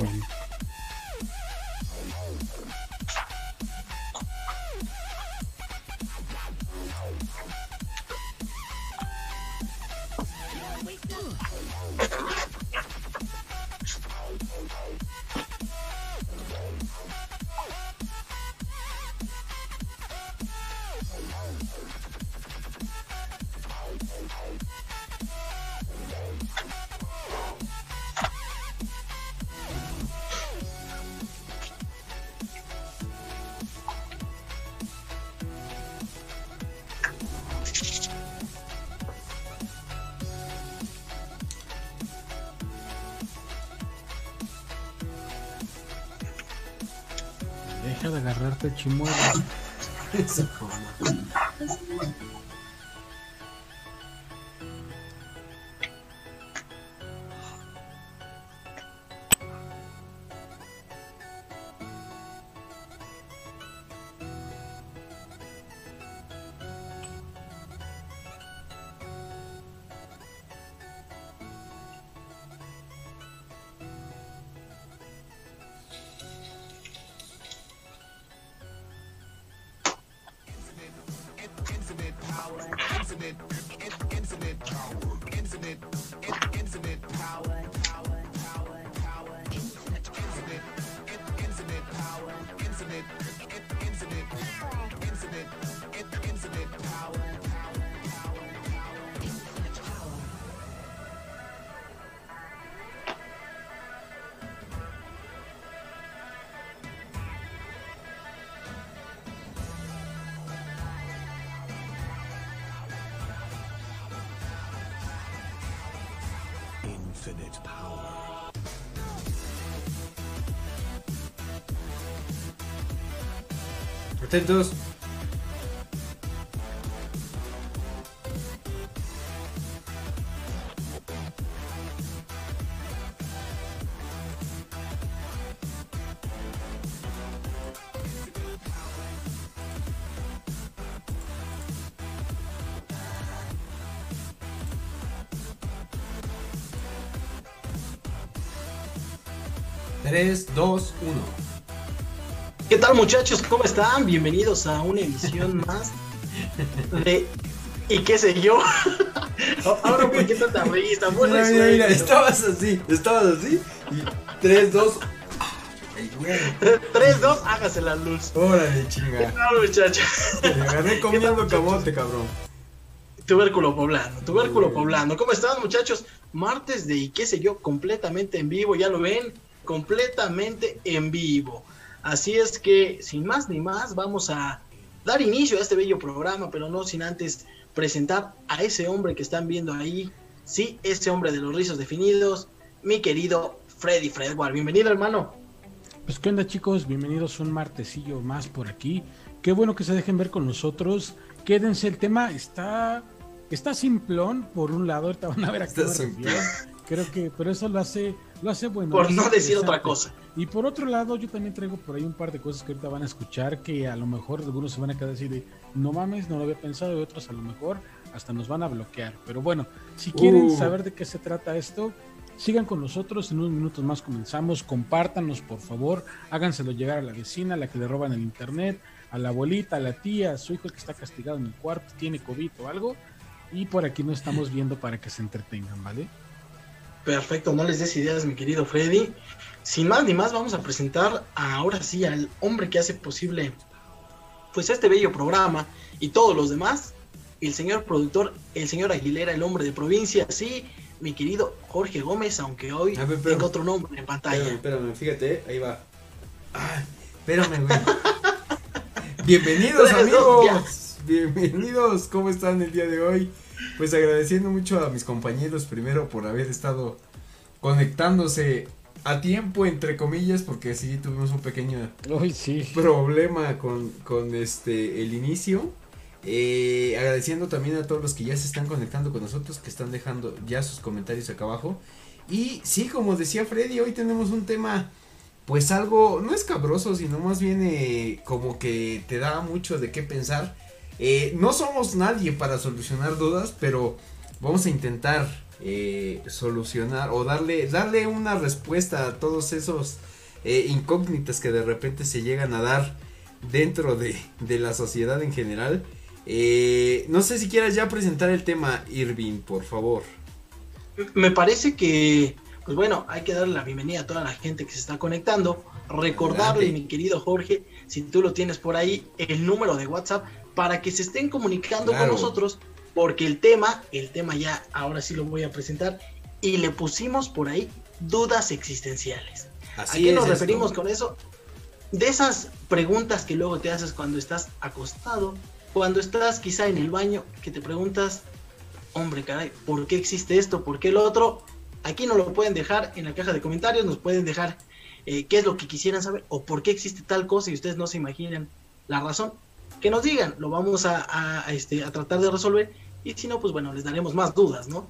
one. Deja Atentos. Tres, dos, uno. ¿Qué tal muchachos? ¿Cómo están? Bienvenidos a una emisión más de ¿Y qué sé yo? Ahora, ¿por qué tanta risa? Mira, mira, estabas así, estabas así. Y tres, dos. Ay, güey. 3, 2, hágase la luz. Órale, ¿Qué chinga. tal muchachos? Te agarré comiendo camote, cabrón. Tubérculo poblano, tubérculo poblano. ¿Cómo están muchachos? Martes de ¿Y qué sé yo? Completamente en vivo, ya lo ven, completamente en vivo. Así es que, sin más ni más, vamos a dar inicio a este bello programa, pero no sin antes presentar a ese hombre que están viendo ahí. Sí, ese hombre de los rizos definidos, mi querido Freddy Fredward. Bienvenido, hermano. Pues qué onda chicos, bienvenidos un martesillo más por aquí. Qué bueno que se dejen ver con nosotros. Quédense, el tema está está simplón por un lado, ahorita van a ver a qué. Creo que pero eso lo hace lo hace bueno. Por no decir otra cosa. Y por otro lado, yo también traigo por ahí un par de cosas que ahorita van a escuchar que a lo mejor algunos se van a quedar así de no mames, no lo había pensado y otros a lo mejor hasta nos van a bloquear. Pero bueno, si quieren Uh. saber de qué se trata esto, sigan con nosotros, en unos minutos más comenzamos, compártanos por favor, háganselo llegar a la vecina, a la que le roban el internet, a la abuelita, a la tía, a su hijo que está castigado en el cuarto, tiene COVID o algo, y por aquí nos estamos viendo para que se entretengan, ¿vale? Perfecto, no les des ideas, mi querido Freddy. Sin más ni más, vamos a presentar ahora sí al hombre que hace posible pues este bello programa y todos los demás, el señor productor, el señor Aguilera, el hombre de provincia, sí, mi querido Jorge Gómez, aunque hoy ver, tenga otro nombre en pantalla. Espérame, espérame, fíjate, ahí va. Ay, espérame, güey. Bienvenidos, amigos. Bienvenidos, ¿cómo están el día de hoy? Pues agradeciendo mucho a mis compañeros primero por haber estado conectándose a tiempo, entre comillas, porque sí tuvimos un pequeño Uy, sí. problema con, con este el inicio. Eh, agradeciendo también a todos los que ya se están conectando con nosotros, que están dejando ya sus comentarios acá abajo. Y sí, como decía Freddy, hoy tenemos un tema, pues algo, no escabroso, sino más bien eh, como que te da mucho de qué pensar. Eh, no somos nadie para solucionar dudas, pero vamos a intentar eh, solucionar o darle, darle una respuesta a todos esos eh, incógnitas que de repente se llegan a dar dentro de, de la sociedad en general. Eh, no sé si quieras ya presentar el tema, Irving, por favor. Me parece que, pues bueno, hay que darle la bienvenida a toda la gente que se está conectando. Recordarle, Adelante. mi querido Jorge, si tú lo tienes por ahí, el número de WhatsApp para que se estén comunicando Claro. con nosotros, porque el tema, el tema ya ahora sí lo voy a presentar, y le pusimos por ahí dudas existenciales. ¿A qué nos esto. referimos con eso? De esas preguntas que luego te haces cuando estás acostado, cuando estás quizá en el baño, que te preguntas, hombre, caray, ¿por qué existe esto? ¿Por qué lo otro? Aquí nos lo pueden dejar en la caja de comentarios, nos pueden dejar eh, qué es lo que quisieran saber o por qué existe tal cosa y ustedes no se imaginan la razón. Que nos digan, lo vamos a, a- a, este, a tratar de resolver y si no, pues bueno, les daremos más dudas, ¿no?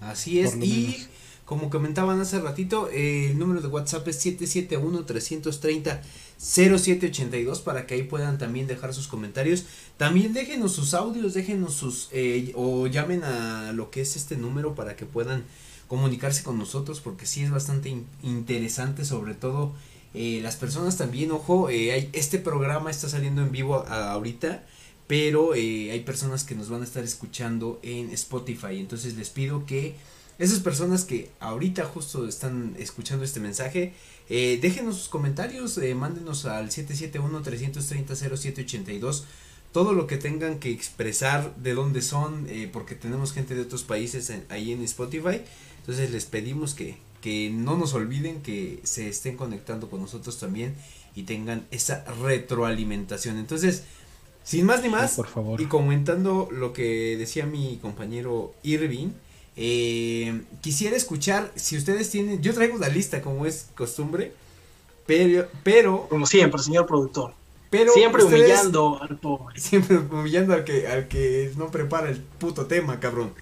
Así es, y menos. como comentaban hace ratito, eh, el número de WhatsApp es 771-330-0782 para que ahí puedan también dejar sus comentarios. También déjenos sus audios, déjenos sus, eh, o llamen a lo que es este número para que puedan comunicarse con nosotros porque sí es bastante in- interesante sobre todo eh, las personas también, ojo, eh, hay, este programa está saliendo en vivo ahorita pero eh, hay personas que nos van a estar escuchando en Spotify. Entonces les pido que esas personas que ahorita justo están escuchando este mensaje, déjenos sus comentarios, mándenos al 771-330-0782 todo lo que tengan que expresar de dónde son, porque tenemos gente de otros países ahí en Spotify. Entonces les pedimos que, que no nos olviden que se estén conectando con nosotros también y tengan esa retroalimentación. Entonces, sin más ni más, Sí, por favor. y comentando lo que decía mi compañero Irving, eh, quisiera escuchar, si ustedes tienen, yo traigo la lista como es costumbre, pero, pero, Como siempre, señor productor. Pero siempre ustedes- humillando al pobre. siempre humillando al que, al que no prepara el puto tema, cabrón.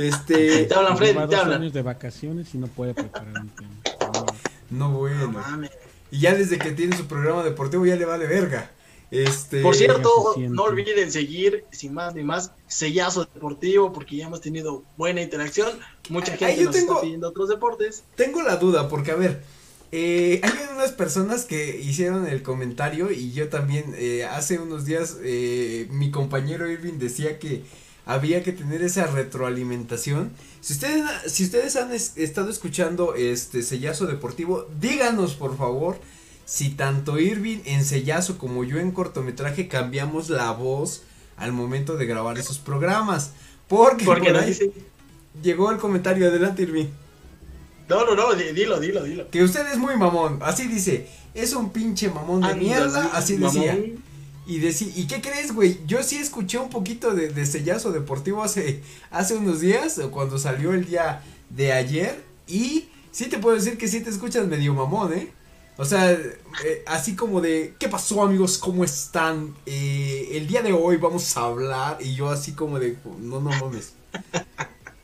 Este, Te hablan, Freddy, te hablan. años de vacaciones y no puede preparar un tema. No. no No bueno. mames. Y ya desde que tiene su programa deportivo ya le vale verga. Este, Por cierto, no olviden seguir, sin más ni más, Sellazo Deportivo, porque ya hemos tenido buena interacción. Mucha gente yo nos tengo- está pidiendo otros deportes. Tengo la duda, porque a ver, eh, hay unas personas que hicieron el comentario y yo también, eh, hace unos días, eh, mi compañero Irving decía que había que tener esa retroalimentación. Si ustedes, si ustedes han es- estado escuchando este sellazo deportivo, díganos por favor si tanto Irving en sellazo como yo en cortometraje cambiamos la voz al momento de grabar esos programas. Porque, Porque por llegó el comentario, adelante Irving. No, no, no, di- dilo, dilo, dilo. Que usted es muy mamón, así dice, es un pinche mamón de Anda, mierda, sí, así mamón. decía. Y decía, ¿y qué crees, güey? Yo sí escuché un poquito de, de sellazo deportivo hace, hace unos días, o cuando salió el día de ayer, y sí te puedo decir que sí te escuchas medio mamón, ¿eh? O sea, eh, así como de, ¿qué pasó amigos? ¿Cómo están? Eh, el día de hoy vamos a hablar, y yo así como de, no, no mames.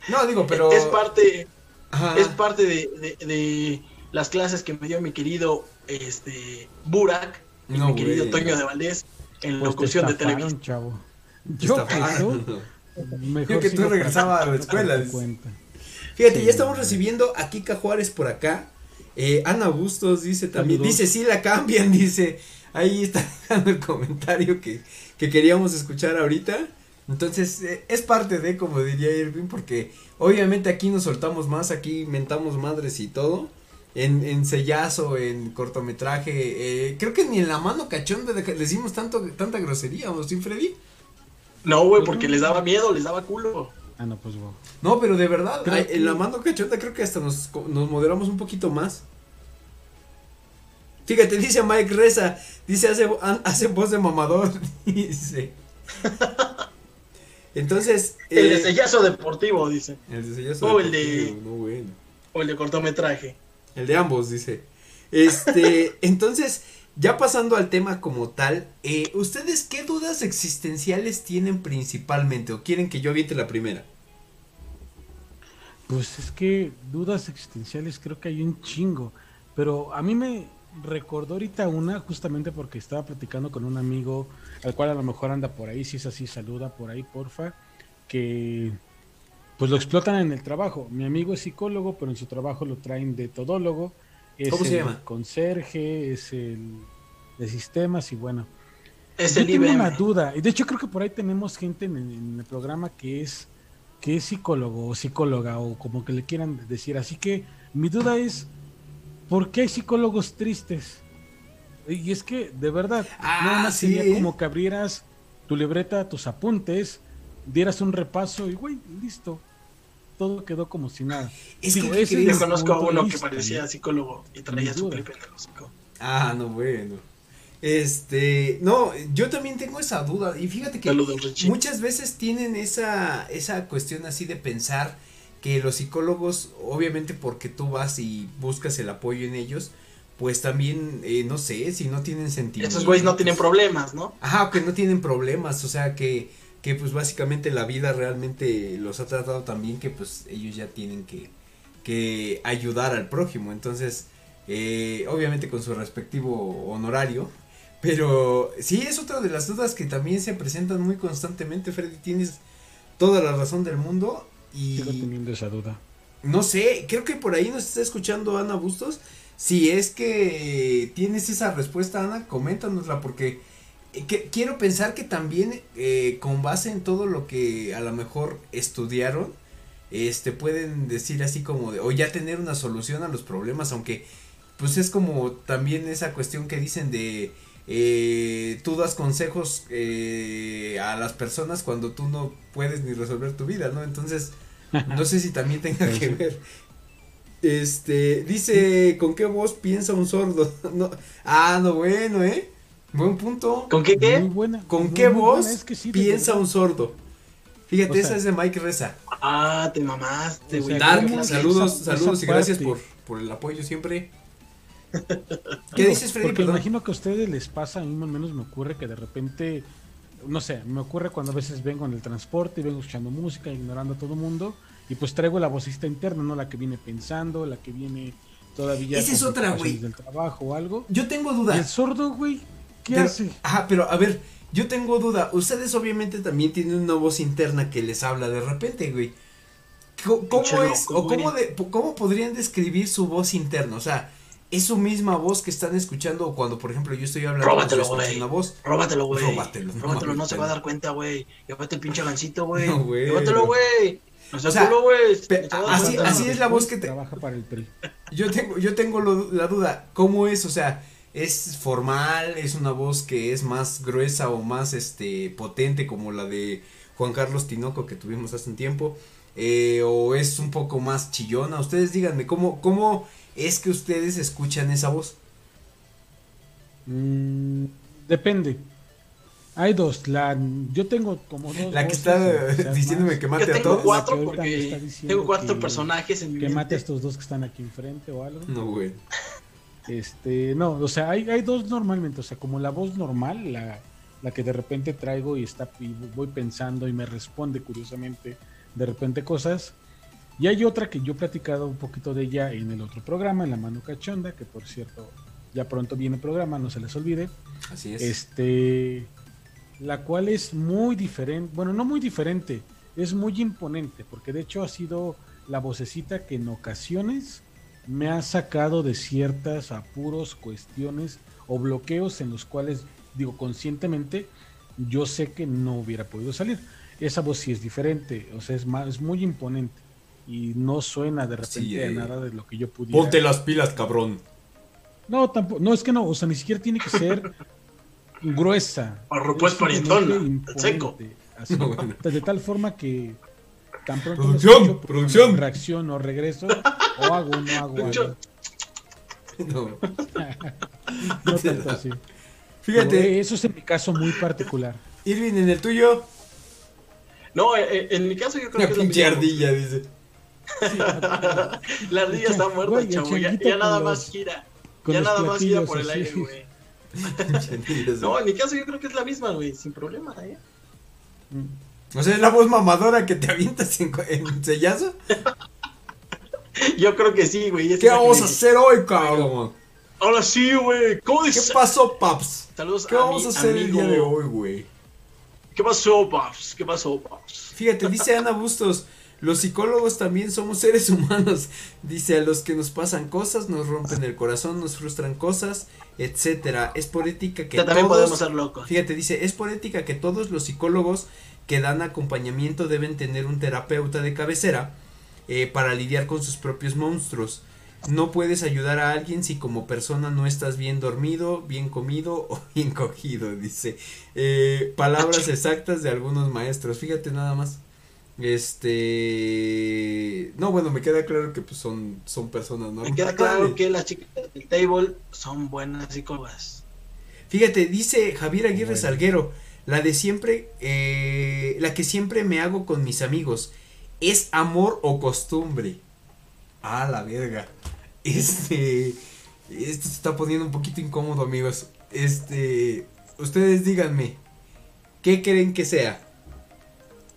No, digo, pero... Es parte, Ajá. es parte de, de- de las clases que me dio mi querido este Burak y No, mi querido güey. Toño de Valdés en Pues te locución de televisión. chavo. Yo que tú, mejor Yo que tú sigo regresaba a la escuela. Fíjate, Sí. ya estamos recibiendo a Kika Juárez por acá. Eh, Ana Bustos dice también, Saludos. dice sí la cambian, dice, ahí está dejando el comentario que, que queríamos escuchar ahorita. Entonces, eh, es parte de, como diría Irving, porque obviamente aquí nos soltamos más, aquí mentamos madres y todo. En, en sellazo, en cortometraje, eh, creo que ni en la mano cachonda de- decimos tanto, tanta grosería, ¿o sí, Freddy? No, güey, porque les daba miedo, les daba culo. Ah, no, pues wow. No, pero de verdad, que- en la mano cachonda creo que hasta nos, nos moderamos un poquito más. Fíjate, dice Mike Reza, dice hace, ha- hace voz de mamador, dice. Entonces, El de eh, Sellazo Deportivo, dice. el de sellazo o el de- deportivo, no, bueno. O el de cortometraje. El de ambos, dice. Este, entonces, ya pasando al tema como tal, eh, ¿ustedes qué dudas existenciales tienen principalmente? ¿O quieren que yo aviente la primera? Pues es que dudas existenciales creo que hay un chingo. Pero a mí me recordó ahorita una, justamente porque estaba platicando con un amigo, al cual a lo mejor anda por ahí, si es así, saluda por ahí, porfa. Que pues lo explotan en el trabajo. Mi amigo es psicólogo, pero en su trabajo lo traen de todólogo. Es ¿Cómo se el llama? Conserje, es el de sistemas y bueno. Es Yo el tengo IBM. una duda, y de hecho creo que por ahí tenemos gente en, en el programa que es que es psicólogo o psicóloga o como que le quieran decir. Así que mi duda es, ¿por qué hay psicólogos tristes? Y es que, de verdad, Ah, nada más sí, sería como que abrieras tu libreta, tus apuntes, dieras un repaso y, güey, listo. Todo quedó como si nada. Es Digo, que, conozco a uno que parecía ¿no? psicólogo y traía su duda. clip en el hocico. Ah, no, bueno. Este, no, yo también tengo esa duda. Y fíjate que Saludos, muchas veces tienen esa, esa cuestión así de pensar que los psicólogos, obviamente porque tú vas y buscas el apoyo en ellos, pues también, eh, no sé, si no tienen sentido. Esos güeyes no tienen problemas, ¿no? Ajá, que no tienen problemas, o sea, que, que pues básicamente la vida realmente los ha tratado tan bien que pues ellos ya tienen que, que ayudar al prójimo, entonces, eh, obviamente con su respectivo honorario, pero sí es otra de las dudas que también se presentan muy constantemente, Freddy, tienes toda la razón del mundo Sigo y teniendo esa duda. no sé, creo que por ahí nos está escuchando Ana Bustos. Si es que tienes esa respuesta, Ana, coméntanosla porque eh, que- quiero pensar que también eh, con base en todo lo que a lo mejor estudiaron, este pueden decir así como de, o ya tener una solución a los problemas, aunque pues es como también esa cuestión que dicen de eh, tú das consejos eh, a las personas cuando tú no puedes ni resolver tu vida, ¿no? Entonces, no sé si también tenga que ver. Este, dice, ¿con qué voz piensa un sordo? No, ah, no, bueno, ¿eh? Buen punto. ¿Con qué Muy qué? buena. ¿Con muy, qué muy voz buena, es que sí, de piensa un sordo? Fíjate, O sea, esa es de Mike Reza. Ah, te mamaste, O güey. sea, Dark, ¿cómo? saludos, Esa- saludos esa y gracias por, por el apoyo siempre. ¿Qué dices, Freddy? Porque imagino que a ustedes les pasa, a mí al menos me ocurre que de repente, no sé, me ocurre cuando a veces vengo en el transporte y vengo escuchando música, ignorando a todo el mundo, y pues traigo la vocista interna, no la que viene pensando, la que viene todavía Esa es otra, güey. del trabajo o algo. Yo tengo Y duda. el sordo, güey, ¿qué Pero- hace? Ajá, pero a ver, yo tengo duda. Ustedes obviamente también tienen una voz interna que les habla de repente, güey. ¿Cómo, Pinche es, o cómo, de- cómo podrían describir su voz interna? O sea, ¿es su misma voz que están escuchando o cuando, por ejemplo, yo estoy hablando Róbatelo, güey. una voz? Róbatelo, güey. Róbatelo, no Róbatelo, no se va a dar cuenta, güey. Llévate el pinche gancito, güey. No, güey. Llévatelo, güey. O sea, culo, güey. pe- No se va a dar así- es la voz que te- Trabaja para el PRI. Yo tengo, yo tengo lo- la duda, ¿cómo es? O sea, ¿es formal? ¿Es una voz que es más gruesa o más este potente como la de Juan Carlos Tinoco que tuvimos hace un tiempo? Eh, ¿O es un poco más chillona? Ustedes díganme, ¿cómo, ¿cómo es que ustedes escuchan esa voz? Mm, depende. Hay dos. La, yo tengo como dos. La que voces, está diciéndome más. que Yo mate a tengo todos. cuatro que porque tengo cuatro que- personajes en mi Que mate a estos dos que están aquí enfrente o algo. No, güey. Este, no, o sea, hay, hay dos normalmente, o sea, como la voz normal, la, la que de repente traigo y está y voy pensando y me responde curiosamente de repente cosas. Y hay otra que yo he platicado un poquito de ella en el otro programa, en La Mano Cachonda, que por cierto, ya pronto viene el programa, no se les olvide. Así es. Este, la cual es muy diferente, bueno, no muy diferente, es muy imponente, porque de hecho ha sido la vocecita que en ocasiones me ha sacado de ciertas apuros, cuestiones o bloqueos en los cuales, digo, conscientemente, yo sé que no hubiera podido salir. Esa voz sí es diferente, o sea, es, más, es muy imponente y no suena de repente Sí, a eh. nada de lo que yo pudiera. las pilas, cabrón. No, tampoco, no, es que no, o sea, ni siquiera tiene que ser gruesa. Parro, pues, Es parientona, simplemente seco. así, No, bueno. de tal forma que tan pronto Producción, escucho, pues, producción. reacciono, regreso, o hago, no hago algo. No. No tanto así. Pero, Fíjate, eh, eso es en mi caso muy particular. Irving, en el tuyo, No, eh, eh, en mi caso yo creo una que pinche ardilla, dice. La ardilla está muerta, chavo. Ya, nada más gira. Ya nada más gira por el aire, güey. No, en mi caso yo creo que es la misma, güey. Sin problema, ¿eh? Mm. O sea, es la voz mamadora que te avientas en, en sellazo. Yo creo que sí, güey. ¿Qué que vamos a hacer hoy, cabrón? Ahora sí, güey. ¿Cómo ¿Qué dices? pasó, paps? Saludos ¿Qué a vamos mi a hacer el día de hoy, güey? ¿Qué pasó, Paps? ¿Qué pasó, Paps? Fíjate, dice Ana Bustos, Los psicólogos también somos seres humanos. Dice, a los que nos pasan cosas, nos rompen el corazón, nos frustran cosas, etcétera. Es por ética que también todos, podemos ser locos. Fíjate, dice, es por ética que todos los psicólogos que dan acompañamiento deben tener un terapeuta de cabecera eh, para lidiar con sus propios monstruos. No puedes ayudar a alguien si como persona no estás bien dormido, bien comido o bien cogido, dice. Eh, palabras exactas de algunos maestros. Fíjate nada más. Este. No, bueno, me queda claro que pues, son, son personas normales. Me queda claro que las chicas del table son buenas psicólogas. Fíjate, dice Javier Aguirre Salguero, la de siempre, eh, la que siempre me hago con mis amigos, ¿es amor o costumbre? Ah, la verga. Este, esto se está poniendo un poquito incómodo, amigos. Este, ustedes díganme, ¿qué creen que sea?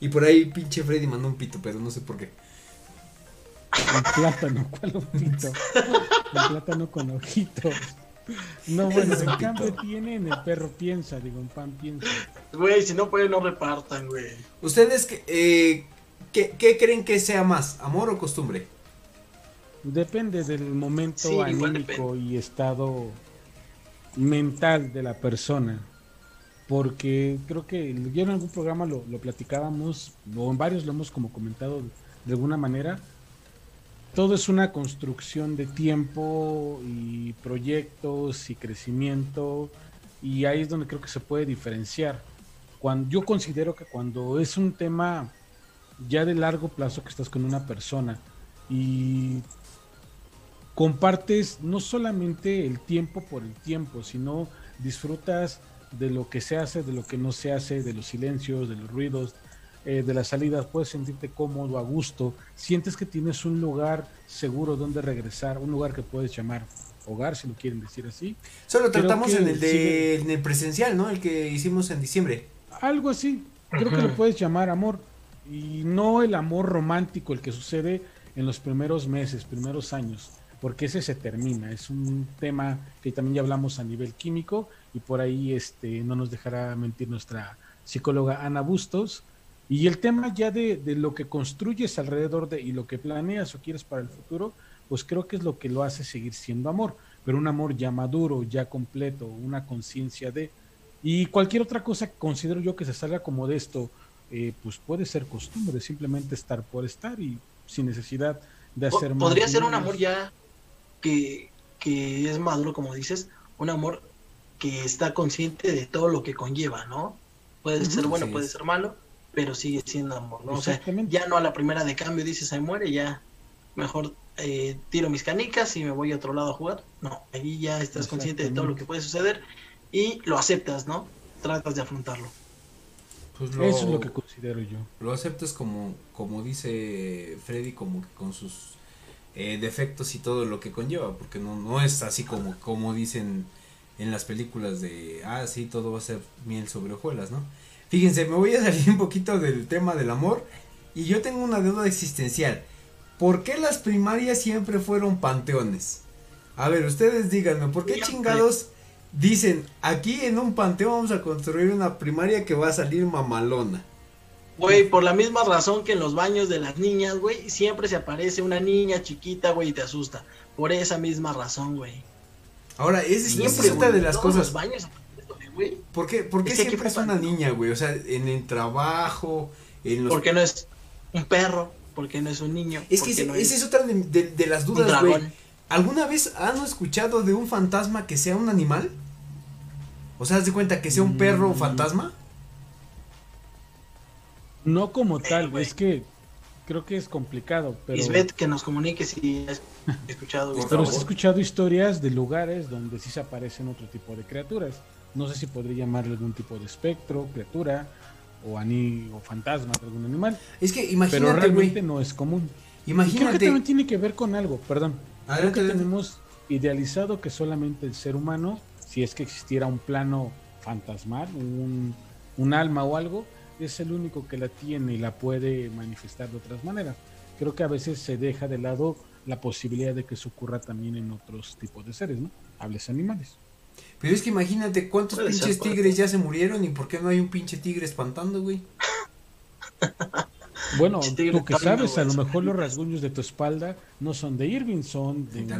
Y por ahí pinche Freddy mandó un pito, pero no sé por qué. Un plátano, ¿cuál un pito? Un plátano con ojitos. No, bueno, en cambio tienen el perro piensa, digo, en pan piensa. Güey, si no pueden, no repartan, güey. ¿Ustedes qué, eh, ¿qué, qué creen que sea más, amor o costumbre? Depende del momento Sí, anímico y estado mental de la persona. Porque creo que yo en algún programa lo, lo platicábamos, o en varios lo hemos como comentado de alguna manera. Todo es una construcción de tiempo y proyectos y crecimiento. Y ahí es donde creo que se puede diferenciar. Cuando, yo considero que cuando es un tema ya de largo plazo que estás con una persona y compartes no solamente el tiempo por el tiempo, sino disfrutas de lo que se hace, de lo que no se hace, de los silencios, de los ruidos, eh, de las salidas, puedes sentirte cómodo, a gusto, sientes que tienes un lugar seguro donde regresar, un lugar que puedes llamar hogar, si lo quieren decir así. Solo tratamos en el de sigue- en el presencial, ¿no? El que hicimos en diciembre. Algo así, creo que lo puedes llamar amor. Y no el amor romántico, el que sucede en los primeros meses, primeros años, porque ese se termina. Es un tema que también ya hablamos a nivel químico y por ahí este, no nos dejará mentir nuestra psicóloga Ana Bustos. Y el tema ya de, de lo que construyes alrededor de y lo que planeas o quieres para el futuro, pues creo que es lo que lo hace seguir siendo amor, pero un amor ya maduro, ya completo, una conciencia de... Y cualquier otra cosa que considero yo que se salga como de esto, eh, pues puede ser costumbre, simplemente estar por estar y sin necesidad de hacer más Podría ni ser un amor ya que, que es maduro, como dices, un amor que está consciente de todo lo que conlleva, ¿no? Puede ser bueno, puede ser malo, pero sigue siendo amor, ¿no? O sea, ya no a la primera de cambio dices, se muere, ya mejor eh, tiro mis canicas y me voy a otro lado a jugar. No, ahí ya estás consciente de todo lo que puede suceder y lo aceptas, ¿no? Tratas de afrontarlo. Pues Eso es lo que considero yo. lo aceptas como, como dice Freddy, como que con sus eh, defectos y todo lo que conlleva, porque no, no es así como, como dicen en las películas de, ah, sí, todo va a ser miel sobre hojuelas, ¿no? Fíjense, me voy a salir un poquito del tema del amor y yo tengo una duda existencial. ¿Por qué las primarias siempre fueron panteones? A ver, ustedes díganme, ¿por qué chingados dicen, aquí en un panteón vamos a construir una primaria que va a salir mamalona? Güey, por la misma razón que en los baños de las niñas, güey, siempre se aparece una niña chiquita, güey, y te asusta. Por esa misma razón, güey. Ahora, es, esa Siempre, es otra de las cosas. los baños güey. ¿Por qué, por qué Es siempre es una niña, güey? O sea, en el trabajo, en los... ¿Por qué no es un perro? ¿Por qué no es un niño? Es ¿Por que ese- no esa es otra de, de- de las dudas, güey. ¿Alguna vez han escuchado de un fantasma que sea un animal? O sea, ¿haz de cuenta que sea un perro Mm. fantasma? No como tal, güey. es que creo que es complicado, pero, Isbeth, que nos comunique si has escuchado. pero he escuchado historias de lugares donde sí se aparecen otro tipo de criaturas. No sé si podría llamarle algún tipo de espectro, criatura o ani o fantasma de algún animal, Es que pero imagínate, realmente güey. no es común. Y creo que Imagínate. también tiene que ver con algo, perdón. Creo que adelante. tenemos idealizado que solamente el ser humano, si es que existiera un plano fantasmal, un, un alma o algo, es el único que la tiene y la puede manifestar de otras maneras. Creo que a veces se deja de lado la posibilidad de que eso ocurra también en otros tipos de seres, ¿no? Hables animales. Pero es que imagínate cuántos Puede pinches tigres ya se murieron y por qué no hay un pinche tigre espantando, güey. Bueno, tú que sabes, a lo mejor los rasguños de tu espalda no son de Irving, son de...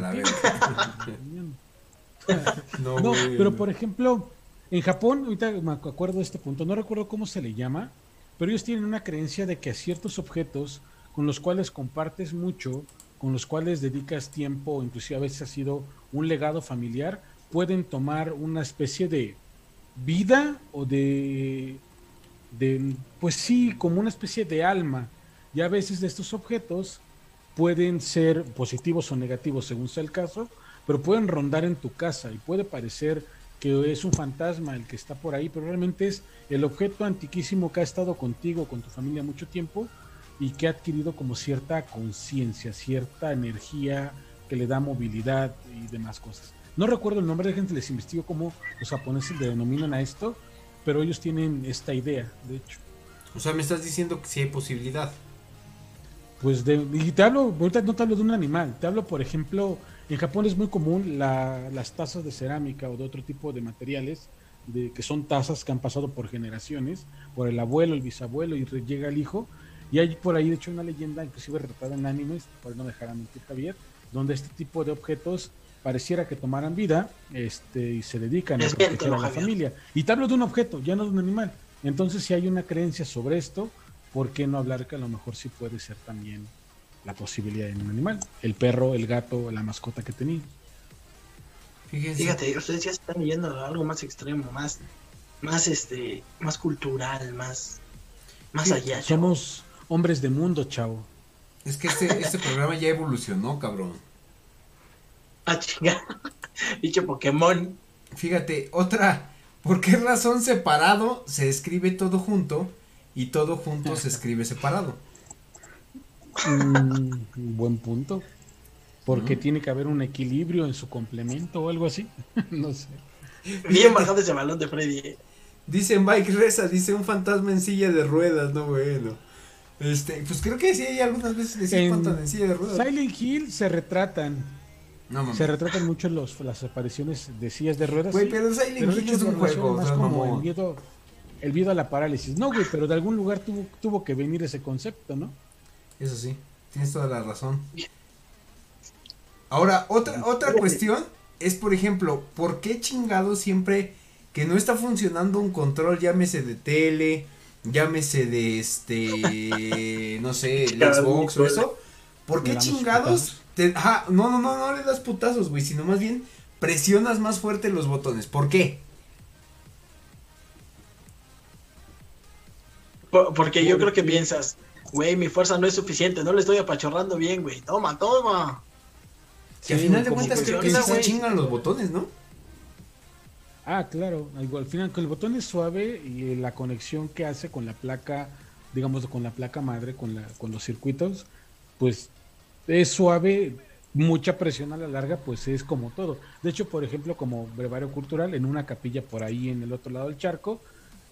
No, No, güey, pero por ejemplo, en Japón, ahorita me acuerdo de este punto, no recuerdo cómo se le llama, pero ellos tienen una creencia de que a ciertos objetos con los cuales compartes mucho, con los cuales dedicas tiempo, inclusive a veces ha sido un legado familiar, pueden tomar una especie de vida o de, de pues sí, como una especie de alma. Y a veces de estos objetos pueden ser positivos o negativos según sea el caso, pero pueden rondar en tu casa y puede parecer que es un fantasma el que está por ahí, pero realmente es el objeto antiquísimo que ha estado contigo, con tu familia mucho tiempo y que ha adquirido como cierta conciencia, cierta energía que le da movilidad y demás cosas. No recuerdo el nombre de gente, les investigo cómo los japoneses le denominan a esto, pero ellos tienen esta idea, de hecho. O sea, me estás diciendo que sí hay posibilidad. Pues de, y te hablo, ahorita no te hablo de un animal, te hablo, por ejemplo, en Japón es muy común la- las tazas de cerámica o de otro tipo de materiales, de, que son tazas que han pasado por generaciones, por el abuelo, el bisabuelo y llega el hijo. Y hay por ahí, de hecho, una leyenda, inclusive retratada en animes, por no dejar a mentir Javier, donde este tipo de objetos pareciera que tomaran vida este, y se dedican a Desmiéntelo, proteger a la Javier. familia. Y te hablo de un objeto, ya no de un animal. Entonces, si hay una creencia sobre esto, ¿por qué no hablar que a lo mejor sí puede ser también la posibilidad en un animal? El perro, el gato, la mascota que tenía. Fíjense. Fíjate, ustedes ya están yendo a algo más extremo, más, más este, más cultural, más, más Sí, allá. chavo. Somos hombres de mundo, chavo. Es que este, este programa ya evolucionó, cabrón. Ah, chinga. Dicho Pokémon. Fíjate, otra. ¿Por qué razón separado se escribe todo junto y todo junto se escribe separado? Mm, buen punto. Porque tiene que haber un equilibrio en su complemento o algo así. no sé. Bien bajado ese balón de Freddy. eh. Dice Mike Reza, dice un fantasma en silla de ruedas, no bueno. Este, pues creo que sí hay algunas veces decía En fantasma en silla de ruedas. Silent Hill se retratan. No. Se retratan mucho los, las apariciones de sillas de ruedas. Güey, sí, pero Silent pero Hill es un juego, o más sea, como el miedo, el miedo a la parálisis. No, güey, pero de algún lugar tuvo, tuvo que venir ese concepto, ¿no? Eso sí, tienes toda la razón. Ahora, otra, otra cuestión es, por ejemplo, ¿por qué chingado siempre que no está funcionando un control, llámese de tele, llámese de este, no sé, el Xbox o eso? ¿Por qué chingados? Te, ajá, no, no, no, no le das putazos, güey, sino más bien presionas más fuerte los botones. ¿Por qué? Por- porque yo creo que piensas, güey, mi fuerza no es suficiente, no le estoy apachorrando bien, güey. Toma, toma. Que al final de cuentas que creo que se chingan los botones, ¿no? Ah, claro. Al final, con el botón es suave y eh, la conexión que hace con la placa, digamos, con la placa madre, con, la, con los circuitos, pues es suave. Mucha presión a la larga, pues es como todo. De hecho, por ejemplo, como brevario cultural, en una capilla por ahí en el otro lado del charco,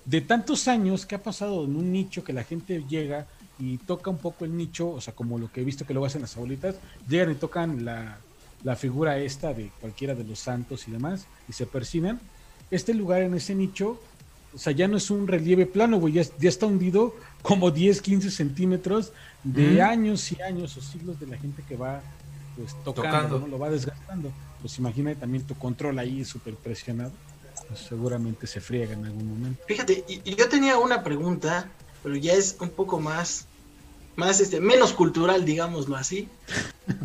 de tantos años que ha pasado en un nicho que la gente llega y toca un poco el nicho, o sea, como lo que he visto que lo hacen las abuelitas, llegan y tocan la, la figura esta de cualquiera de los santos y demás, y se persinan. Este lugar en ese nicho, o sea, ya no es un relieve plano, güey, ya, ya está hundido como 10, 15 centímetros de Mm. años y años o siglos de la gente que va pues tocando, Tocando. ¿no? lo va desgastando. Pues imagina también tu control ahí súper presionado, pues seguramente se friega en algún momento. Fíjate, y, y yo tenía una pregunta, pero ya es un poco más, más este, menos cultural, digámoslo así.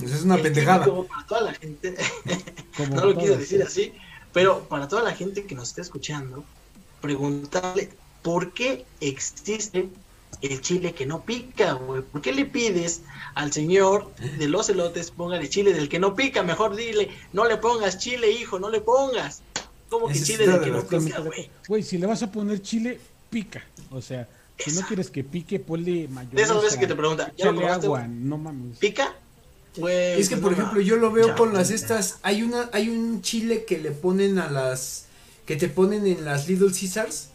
Eso es una El pendejada. típico para toda la gente, Como no lo quiero decir así, pero para toda la gente que nos está escuchando, preguntarle por qué existe el chile que no pica, güey. ¿Por qué le pides al señor de los elotes póngale chile del que no pica? Mejor dile, no le pongas chile, hijo, no le pongas. ¿Cómo que Ese chile del de que no pica, güey? Güey, si le vas a poner chile, pica. O sea, si no quieres que pique, ponle De mayonesa. esas veces que te preguntan, ¿ya lo agua, no mames. ¿Pica? Es que por no ejemplo yo lo veo Ya, con las estas, hay una, hay un chile que le ponen a las, que te ponen en las Little Caesars,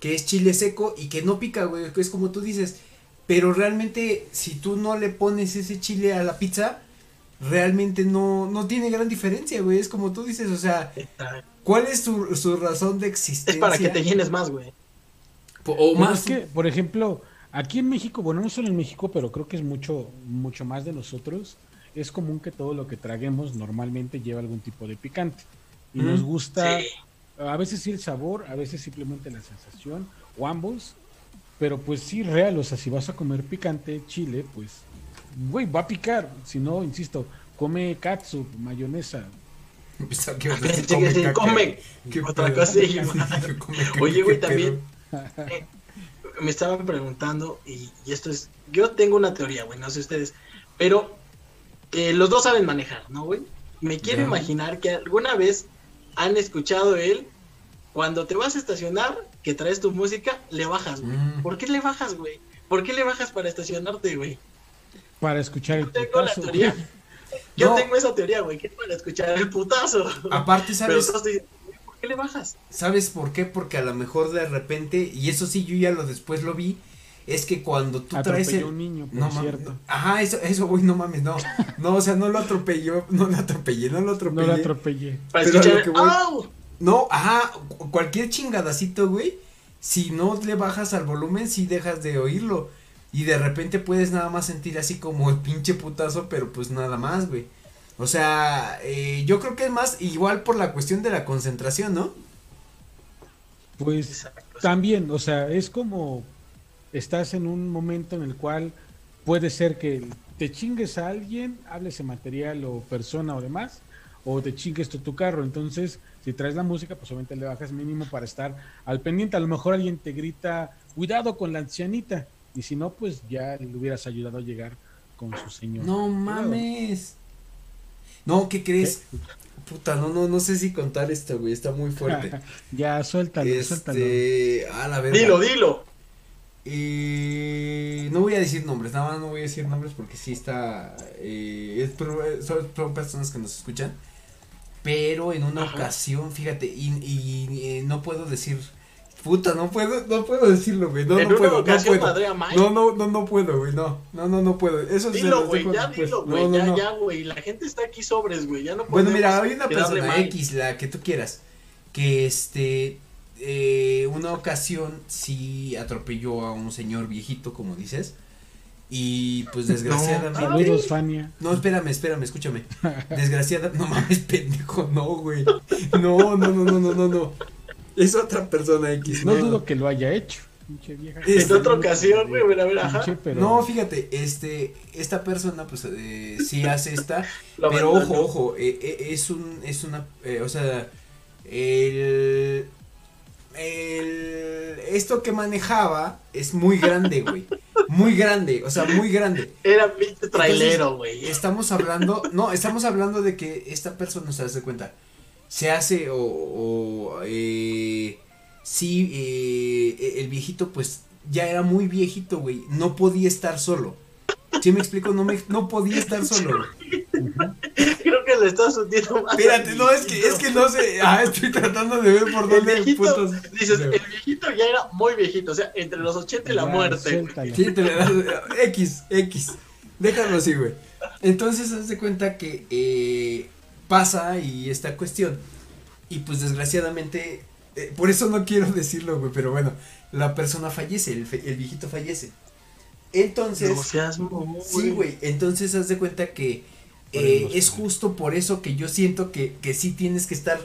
que es chile seco y que no pica, güey, que es como tú dices, pero realmente si tú no le pones ese chile a la pizza, realmente no, no tiene gran diferencia, güey, es como tú dices, o sea. ¿cuál es su, su razón de existencia? Es para que te llenes más, güey. O Pero más, es que, por ejemplo, Aquí en México, bueno, no solo en México, pero creo que es mucho, mucho más de nosotros. Es común que todo lo que traguemos normalmente lleva algún tipo de picante. Y nos gusta, Sí. a veces sí el sabor, a veces simplemente la sensación, o ambos. Pero pues sí, real, o sea, si vas a comer picante, chile, pues, güey, va a picar. Si no, insisto, come katsu, mayonesa. Pensaba que Pensé decir, que come Qué otra cosa Come Oye, güey, también eh, me estaban preguntando, y, y esto es, yo tengo una teoría, güey, no sé ustedes, pero eh, los dos saben manejar, ¿no, güey? Me quiero imaginar que alguna vez han escuchado él, cuando te vas a estacionar, que traes tu música, le bajas, güey. Mm. ¿Por qué le bajas, güey? ¿Por qué le bajas para estacionarte, güey? Para escuchar el Yo tengo la teoría. Yo No. tengo esa teoría, güey, que es para escuchar el putazo. Aparte, ¿sabes? ¿Por qué le bajas? ¿Sabes por qué? Porque a lo mejor de repente, y eso sí, yo ya lo después lo vi, es que cuando tú traes el... un niño, por No mames. cierto. Ajá, eso, eso, güey, no mames, no. No, o sea, no lo atropelló, no lo atropellé, no lo No atropellé. lo atropellé. Pero lo que voy-. No, ajá, cu- cualquier chingadacito, güey, si no le bajas al volumen, sí dejas de oírlo. Y de repente puedes nada más sentir así como el pinche putazo, pero pues nada más, güey. O sea, eh, yo creo que es más igual por la cuestión de la concentración, ¿no? Pues Exacto. también, o sea, es como estás en un momento en el cual puede ser que te chingues a alguien, háblese material o persona o demás, o te chingues tú tu carro. Entonces, si traes la música, pues obviamente le bajas mínimo para estar al pendiente. A lo mejor alguien te grita, cuidado con la ancianita. Y si no, pues ya le hubieras ayudado a llegar con su señor. No mames. No, ¿qué crees? Puta, no, no, no sé si contar esto, güey, está muy fuerte. ya, suéltalo, suéltalo. este, a la verga. Dilo, dilo. Eh, no voy a decir nombres, nada más no voy a decir nombres porque sí está. eh, es pro- eh, son, son personas que nos escuchan. Pero en una Ajá. ocasión, fíjate, y, y, eh, no puedo decir. Puta, no puedo, no puedo decirlo, güey. No, en no puedo, no puedo. madre a Mike. No, no, no, no puedo, güey. No, no, no, no puedo. Eso Dilo, güey, ya después. dilo, No, güey, no, ya, no. ya, güey. La gente está aquí sobres, güey, ya no Bueno, podemos mira, hay una persona. X, la que tú quieras, que este, eh, una ocasión sí atropelló a un señor viejito, como dices, y pues desgraciadamente. Saludos, Fania. No, espérame, espérame, escúchame. Desgraciadamente, no mames, pendejo, no, güey. No, no, no, no, no, no, no. Es otra persona X. No dudo que lo haya hecho. Pinche vieja. Es- En otra ocasión, güey, mira, mira, ajá. Pero- No, fíjate, este, esta persona, pues, eh, sí hace esta, pero ojo, ojo, eh, eh, es un, es una, eh, o sea, el, el, esto que manejaba es muy grande, güey, muy grande, o sea, muy grande. Era pinche trailero, güey. Estamos hablando, no, estamos hablando de que esta persona se hace cuenta, se hace o, o eh, sí, eh, el viejito pues ya era muy viejito, güey, no podía estar solo. ¿Sí me explico? No me, no podía estar solo. güey. Creo que le estás hundiendo más. Espérate, no, es que, es que no sé, ah, estoy tratando de ver por El dónde viejito, putos- dices, el viejito ya era muy viejito, o sea, entre los 80 y la Ya, muerte. Sí, te le das- X, X. Déjalo así, güey. Entonces, haz de cuenta que eh, pasa y esta cuestión. Y pues desgraciadamente, eh, por eso no quiero decirlo, güey, pero bueno, la persona fallece, el, fe- el viejito fallece. Entonces, No seas mamón, sí, güey, entonces haz de cuenta que eh, es justo por eso que yo siento que, que sí tienes que estar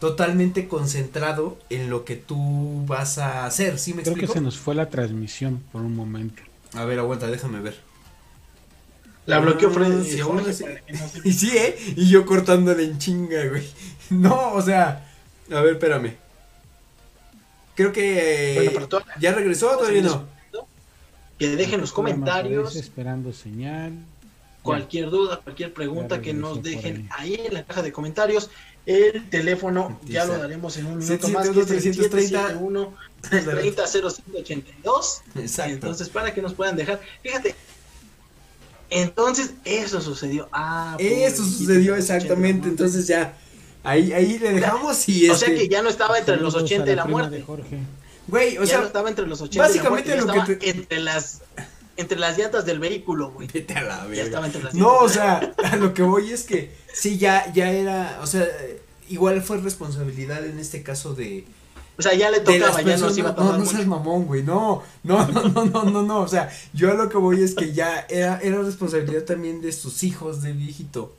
totalmente concentrado en lo que tú vas a hacer, ¿sí me Creo que se nos fue la transmisión por un momento. A ver, aguanta, déjame ver. La bloqueó sí, no se- Y sí, ¿eh? Y yo cortándole en chinga, güey. No, o sea, a ver, espérame. Creo que... Bueno, pero ¿Ya regresó o todavía no? Que dejen los comentarios Esperando señal. cualquier duda, cualquier pregunta que nos dejen ahí en la caja de comentarios. El teléfono ya lo daremos en un minuto más. 771, Que es el 330. 771 30 0582. Exacto. Entonces, para que nos puedan dejar. Fíjate. Entonces, eso sucedió. Ah, Eso sucedió exactamente, 80, entonces ya... Ahí, ahí le dejamos y O sea este... que ya no estaba entre los Saludos 80 a y la muerte. de Jorge. Güey, o ya sea, no estaba entre los 80 y la básicamente muerte. Ya lo que te- entre las entre las llantas del vehículo, güey. vete a la Ya verga. estaba entre las No, o sea, a lo que voy es que sí, ya, ya era, o sea, igual fue responsabilidad en este caso de, O sea, ya le tocaba, ya no se iba a no, tardar no seas mamón, güey, no, no, no, no, no, no, no, o sea, yo a lo que voy es que ya era, era responsabilidad también de sus hijos del viejito,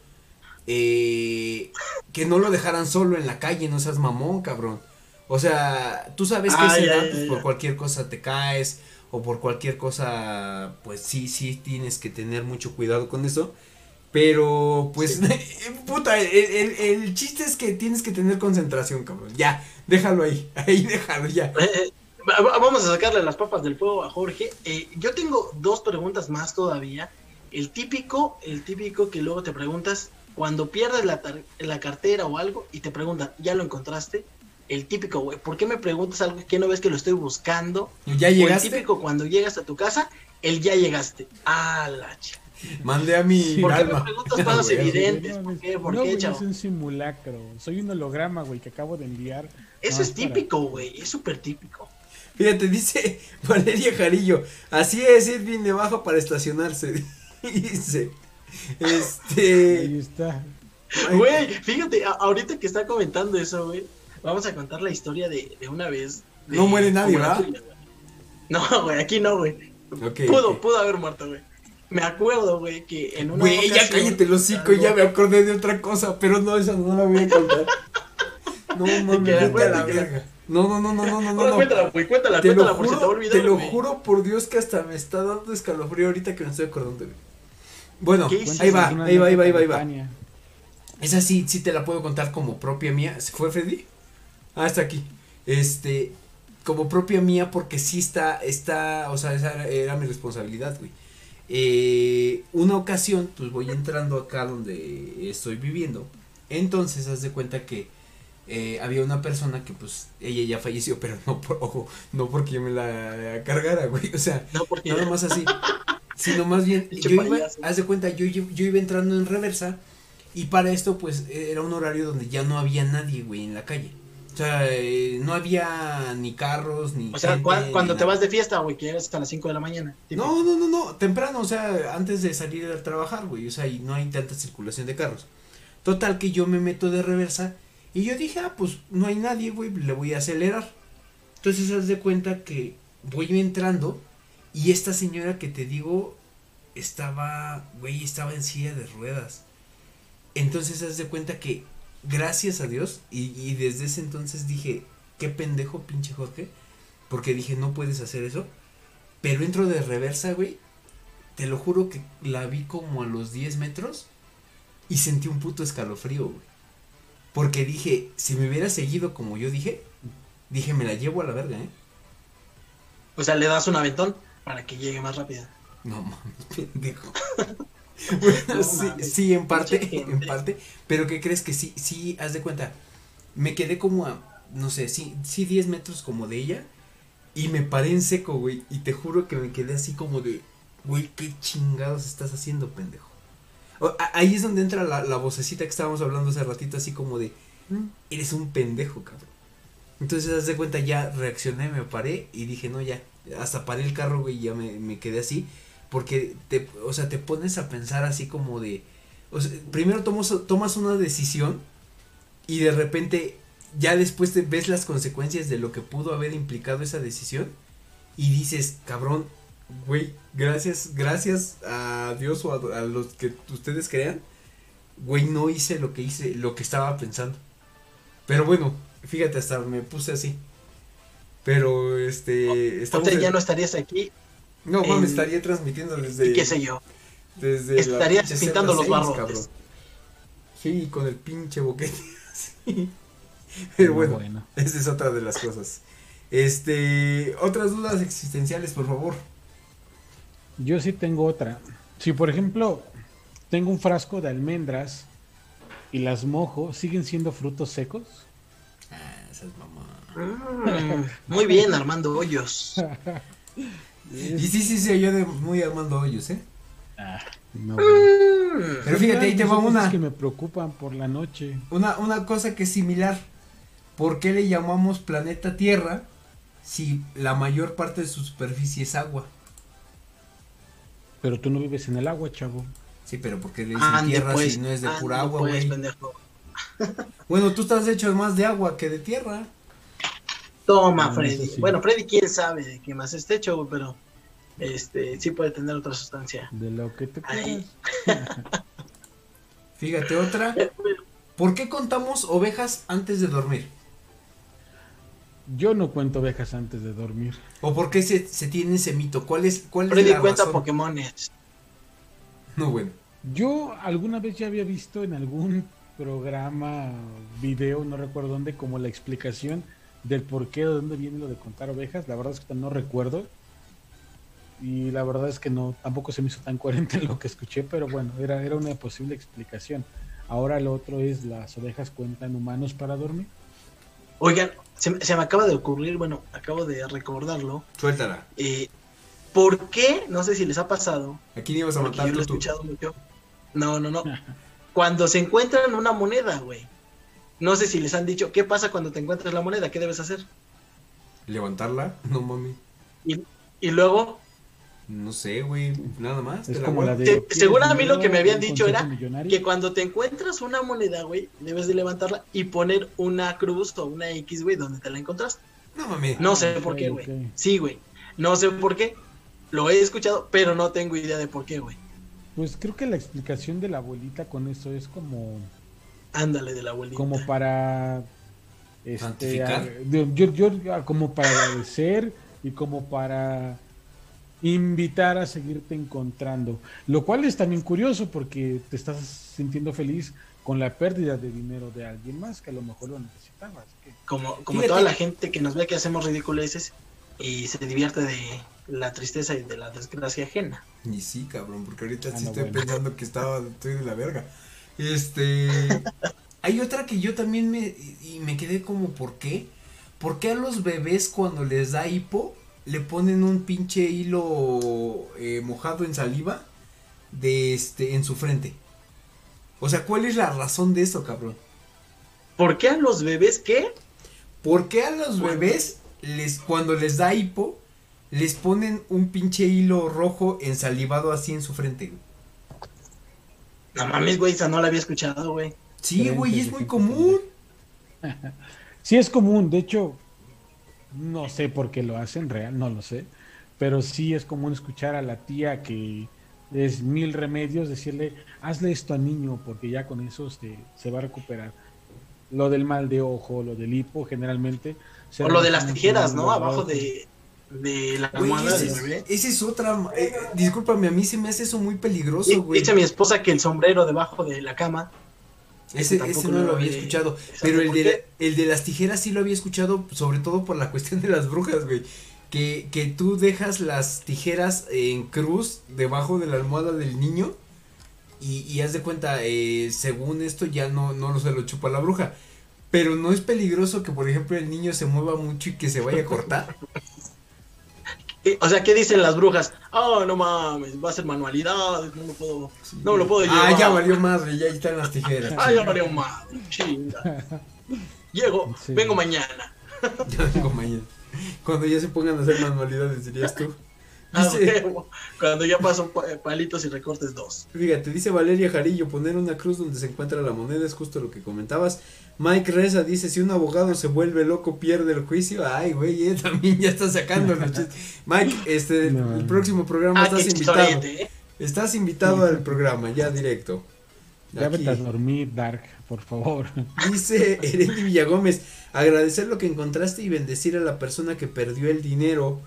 eh, que no lo dejaran solo en la calle, no seas mamón, cabrón, o sea, tú sabes que a esa Ay, edad, ay, pues, por cualquier cosa te caes, o por cualquier cosa, pues sí, sí tienes que tener mucho cuidado con eso, pero pues, puta, el, el, el chiste es que tienes que tener concentración, cabrón, ya, déjalo ahí, ahí déjalo ya. Eh, va- Vamos a sacarle las papas del fuego a Jorge. Eh, yo tengo dos preguntas más todavía. El típico, el típico que luego te preguntas cuando pierdes la, tar- la cartera o algo y te preguntan, ¿ya lo encontraste? El típico, güey, ¿por qué me preguntas algo que no ves que lo estoy buscando? ¿Ya O el llegaste? típico cuando llegas a tu casa, el ya llegaste. Ah, la Mandé a mi. ¿Por qué me alma. preguntas cosas Güey, evidentes? No, ¿Por qué? no, ¿Por qué, güey, chavo? es un simulacro. Soy un holograma, güey, que acabo de enviar. Eso No, es típico, güey, es súper típico. Fíjate, dice Valeria Jarillo, así es ir bien debajo para estacionarse. dice, Ahí este... está. ay, Güey, fíjate, ahorita que está comentando eso, güey, vamos a contar la historia de, de una vez. de- No muere nadie, ¿verdad? tuya. No, güey, aquí no, güey. Pudo, pudo haber muerto, güey. Me acuerdo, güey, que en una Güey, ya cállate los hocico, ya me acordé de otra cosa, pero no, esa no la voy a contar. No mames, queda, vete a la verga. No, no, no, no, no, no, Ahora no. cuéntala, güey, cuéntala, Te cuéntala, porque se te va a juro, olvidar, te lo güey. juro por Dios que hasta me está dando escalofrío ahorita que me estoy acordando. güey. Bueno, ahí va, ahí va, ahí va, ahí va, ahí va. Esa sí, sí te la puedo contar como propia mía. ¿Se fue Freddy? Ah, está aquí. Este, como propia mía porque sí está, está, o sea, esa era, era mi responsabilidad, güey. Eh, una ocasión, pues voy entrando acá donde estoy viviendo. Entonces, haz de cuenta que eh, había una persona que, pues, ella ya falleció, pero no por, ojo, no porque yo me la cargara, güey. O sea, No, porque Nada más así. Sino más bien, yo iba, haz de cuenta, yo, yo, yo iba entrando en reversa y para esto pues era un horario donde ya no había nadie, güey, en la calle. O sea, eh, no había ni carros, ni... O sea, gente, cuando te vas de fiesta, güey, que llegas hasta las 5 de la mañana. tipo. No, no, no, no, temprano, o sea, antes de salir a trabajar, güey, o sea, y no hay tanta circulación de carros. Total que yo me meto de reversa y yo dije, ah, pues no hay nadie, güey, le voy a acelerar. Entonces haz de cuenta que voy entrando y esta señora que te digo estaba, güey, estaba en silla de ruedas. Entonces haz de cuenta que, gracias a Dios, y, desde ese entonces dije, qué pendejo pinche Jorge, porque dije, no puedes hacer eso. Pero entro de reversa, güey. Te lo juro que la vi como a los 10 metros y sentí un puto escalofrío, güey. Porque dije, si me hubiera seguido como yo dije, dije, me la llevo a la verga, ¿eh? O sea, le das un aventón para que llegue más rápido. No mames, pendejo. bueno, No sí, mames, sí, en parte, en parte. Pero ¿qué crees que sí, sí, haz de cuenta? Me quedé como a, no sé, sí, sí, 10 metros como de ella. Y me paré en seco, güey. Y te juro que me quedé así como de, güey, ¿qué chingados estás haciendo, pendejo? Ahí es donde entra la, la vocecita que estábamos hablando hace ratito, así como de, "Mm, eres un pendejo, cabrón. Entonces, haz de cuenta, ya reaccioné, me paré y dije, no, ya, hasta paré el carro, güey, y ya me, me quedé así. Porque, te, o sea, te pones a pensar así como de, o sea, primero tomas, tomas una decisión y de repente ya después te ves las consecuencias de lo que pudo haber implicado esa decisión y dices, cabrón, güey, gracias, gracias a Dios o a, a los que ustedes crean, güey, no hice lo que hice, lo que estaba pensando. Pero bueno, fíjate, hasta me puse así. Pero, este, estamos... En- ya no estarías aquí, no, en- estaría transmitiendo desde... y qué sé yo. Desde Estarías pintando los seis, barrotes. Sí, con el pinche boquete. sí. Pero bueno, esa es otra de las cosas. Este, otras dudas existenciales, por favor. Yo sí tengo otra. Si por ejemplo tengo un frasco de almendras y las mojo, ¿siguen siendo frutos secos? Ah, esas mamá. Mm, muy bien, Armando Hoyos. Y sí, sí, sí, yo de muy Armando Hoyos, ¿eh? Ah, no. Mm, Pero fíjate, ahí te va una, que me preocupan por la noche. una, una cosa que es similar. ¿Por qué le llamamos planeta Tierra si la mayor parte de su superficie es agua? Pero tú no vives en el agua, chavo. Sí, pero ¿por qué le dicen ande, tierra pues, si no es de ande, pura agua, pues, güey? pendejo. Bueno, tú estás hecho más de agua que de tierra. Toma, Ah, Freddy. sí. Bueno, Freddy, quién sabe de qué más esté hecho, güey, pero este sí puede tener otra sustancia. De lo que te quieras. Fíjate otra. ¿Por qué contamos ovejas antes de dormir? Yo no cuento ovejas antes de dormir. ¿O por qué se, se tiene ese mito? ¿Cuál es, cuál es la cuenta razón? Pokémones. No, bueno. Yo alguna vez ya había visto en algún programa, video, no recuerdo dónde, como la explicación del por qué, de dónde viene lo de contar ovejas. La verdad es que no recuerdo. Y la verdad es que no, tampoco se me hizo tan coherente lo que escuché, pero bueno, era, era una posible explicación. Ahora lo otro es las ovejas cuentan humanos para dormir. Oigan, se, me- se me acaba de ocurrir, bueno, acabo de recordarlo. Suéltala. eh, ¿Por qué? No sé si les ha pasado. Aquí ni ibas a matar yo lo he escuchado mucho. No, no, no. Cuando se encuentran una moneda, güey. No sé si les han dicho, ¿qué pasa cuando te encuentras la moneda? ¿Qué debes hacer? ¿Levantarla? No mami. Y, y luego, No sé, güey. Nada más. Es como la de... Se- según a mí lo que me habían ¿Un dicho era millonario? que cuando te encuentras una moneda, güey, debes de levantarla y poner una cruz o una X, güey, donde te la encontraste. No mami. No sé por qué, güey. Sí, güey. No sé por qué. Lo he escuchado, pero no tengo idea de por qué, güey. Pues creo que la explicación de la abuelita con eso es como... Ándale de la abuelita. como para este, a- yo, yo- como para agradecer y como para invitar a seguirte encontrando lo cual es también curioso porque te estás sintiendo feliz con la pérdida de dinero de alguien más que a lo mejor lo necesitaba así que- Como, como toda la gente que nos ve que hacemos ridiculeces y se divierte de la tristeza y de la desgracia ajena. Ni sí, cabrón, porque ahorita Ah, sí no, estoy bueno. pensando que estaba, estoy de la verga. Este, hay otra que yo también me, y me quedé como, ¿por qué? ¿Por qué a los bebés cuando les da hipo le ponen un pinche hilo eh, mojado en saliva de este, en su frente? O sea, ¿cuál es la razón de eso, cabrón? ¿Por qué a los bebés qué? ¿Por qué a los bebés les, cuando les da hipo, les ponen un pinche hilo rojo ensalivado así en su frente? No mames, güey, esa no la había escuchado, güey. Sí, güey, es muy común. sí es común de hecho no sé por qué lo hacen real no lo sé pero sí es común escuchar a la tía que es mil remedios decirle hazle esto al niño porque ya con eso se, se va a recuperar lo del mal de ojo lo del hipo generalmente se O lo de las tijeras, ¿no? Abajo de, de la almohada ese, del es, bebé. ese es otra. eh, discúlpame, a mí se me hace eso muy peligroso, Y- güey. Dice mi esposa que el sombrero debajo de la cama. Ese, ese no lo había escuchado. ¿sabes Pero el de, el de las tijeras sí lo había escuchado, sobre todo por la cuestión de las brujas, güey. Que, que tú dejas las tijeras en cruz debajo de la almohada del niño. Y, y haz de cuenta, eh, según esto ya no, no lo se lo chupa la bruja. Pero no es peligroso que, por ejemplo, el niño se mueva mucho y que se vaya a cortar. O sea, ¿qué dicen las brujas? Oh, no mames, va a ser manualidades, no lo puedo, no lo puedo llevar. Ah, ya valió madre, ya están las tijeras. Ah, ya valió madre, chinga. Llego, Sí. vengo mañana. Ya vengo mañana. Cuando ya se pongan a hacer manualidades, dirías tú. Ah, Dice. Cuando ya paso pa- palitos y recortes dos. fíjate, dice Valeria Jarillo, poner una cruz donde se encuentra la moneda es justo lo que comentabas. Mike Reza dice, si un abogado se vuelve loco, pierde el juicio. Ay, güey, eh, también ya está sacando los chistes. Mike, este, No. el próximo programa Ah, estás qué invitado. ¿eh? Estás invitado al programa, ya directo. ya Aquí. vete a dormir Dark por favor Dice Ereni Villagómez, agradecer lo que encontraste y bendecir a la persona que perdió el dinero.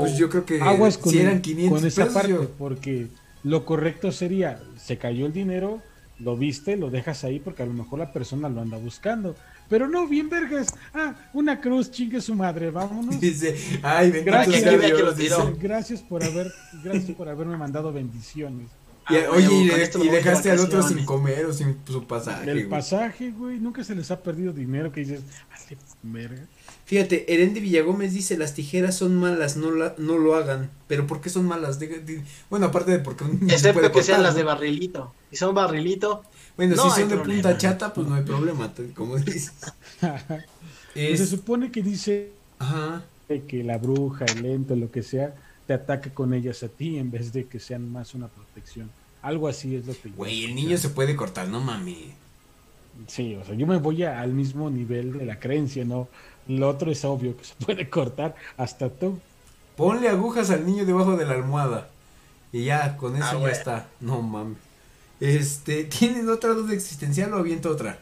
Pues yo creo que aguas con, si eran 500 con esa pesos, parte, yo- porque lo correcto sería, se cayó el dinero, lo viste, lo dejas ahí porque a lo mejor la persona lo anda buscando. Pero no, bien vergas. Ah, una cruz, chingue su madre, vámonos. Dice, ay, venga, Gracias, tú que Dios", dice. tiró. Gracias por haber, gracias por haberme mandado bendiciones. Y, Ah, oye, y, le- y dejaste al otro sin comer o sin su pasaje. El güey. pasaje, güey, nunca se les ha perdido dinero que dices, "Vale, verga. Fíjate, Eren de Villagómez dice, las tijeras son malas, no, la, no lo hagan. Pero ¿por qué son malas? Diga- di- bueno, aparte de porque Excepto puede que sean las ¿no? de barrilito. Si son barrilito, Bueno, no si son de problema. punta chata, pues no hay problema, como dices. Pues Es- se supone que dice ajá. que la bruja, el ente, lo que sea, te ataque con ellas a ti en vez de que sean más una protección. Algo así es lo que yo Güey, el niño se puede cortar, no mami. Sí, o sea, yo me voy a- al mismo nivel de la creencia, no, Lo otro es obvio que se puede cortar hasta tú. Ponle agujas al niño debajo de la almohada. Y ya, con eso Ah, ya bueno. está. No mames. Este, ¿tienen otra duda existencial o aviento otra?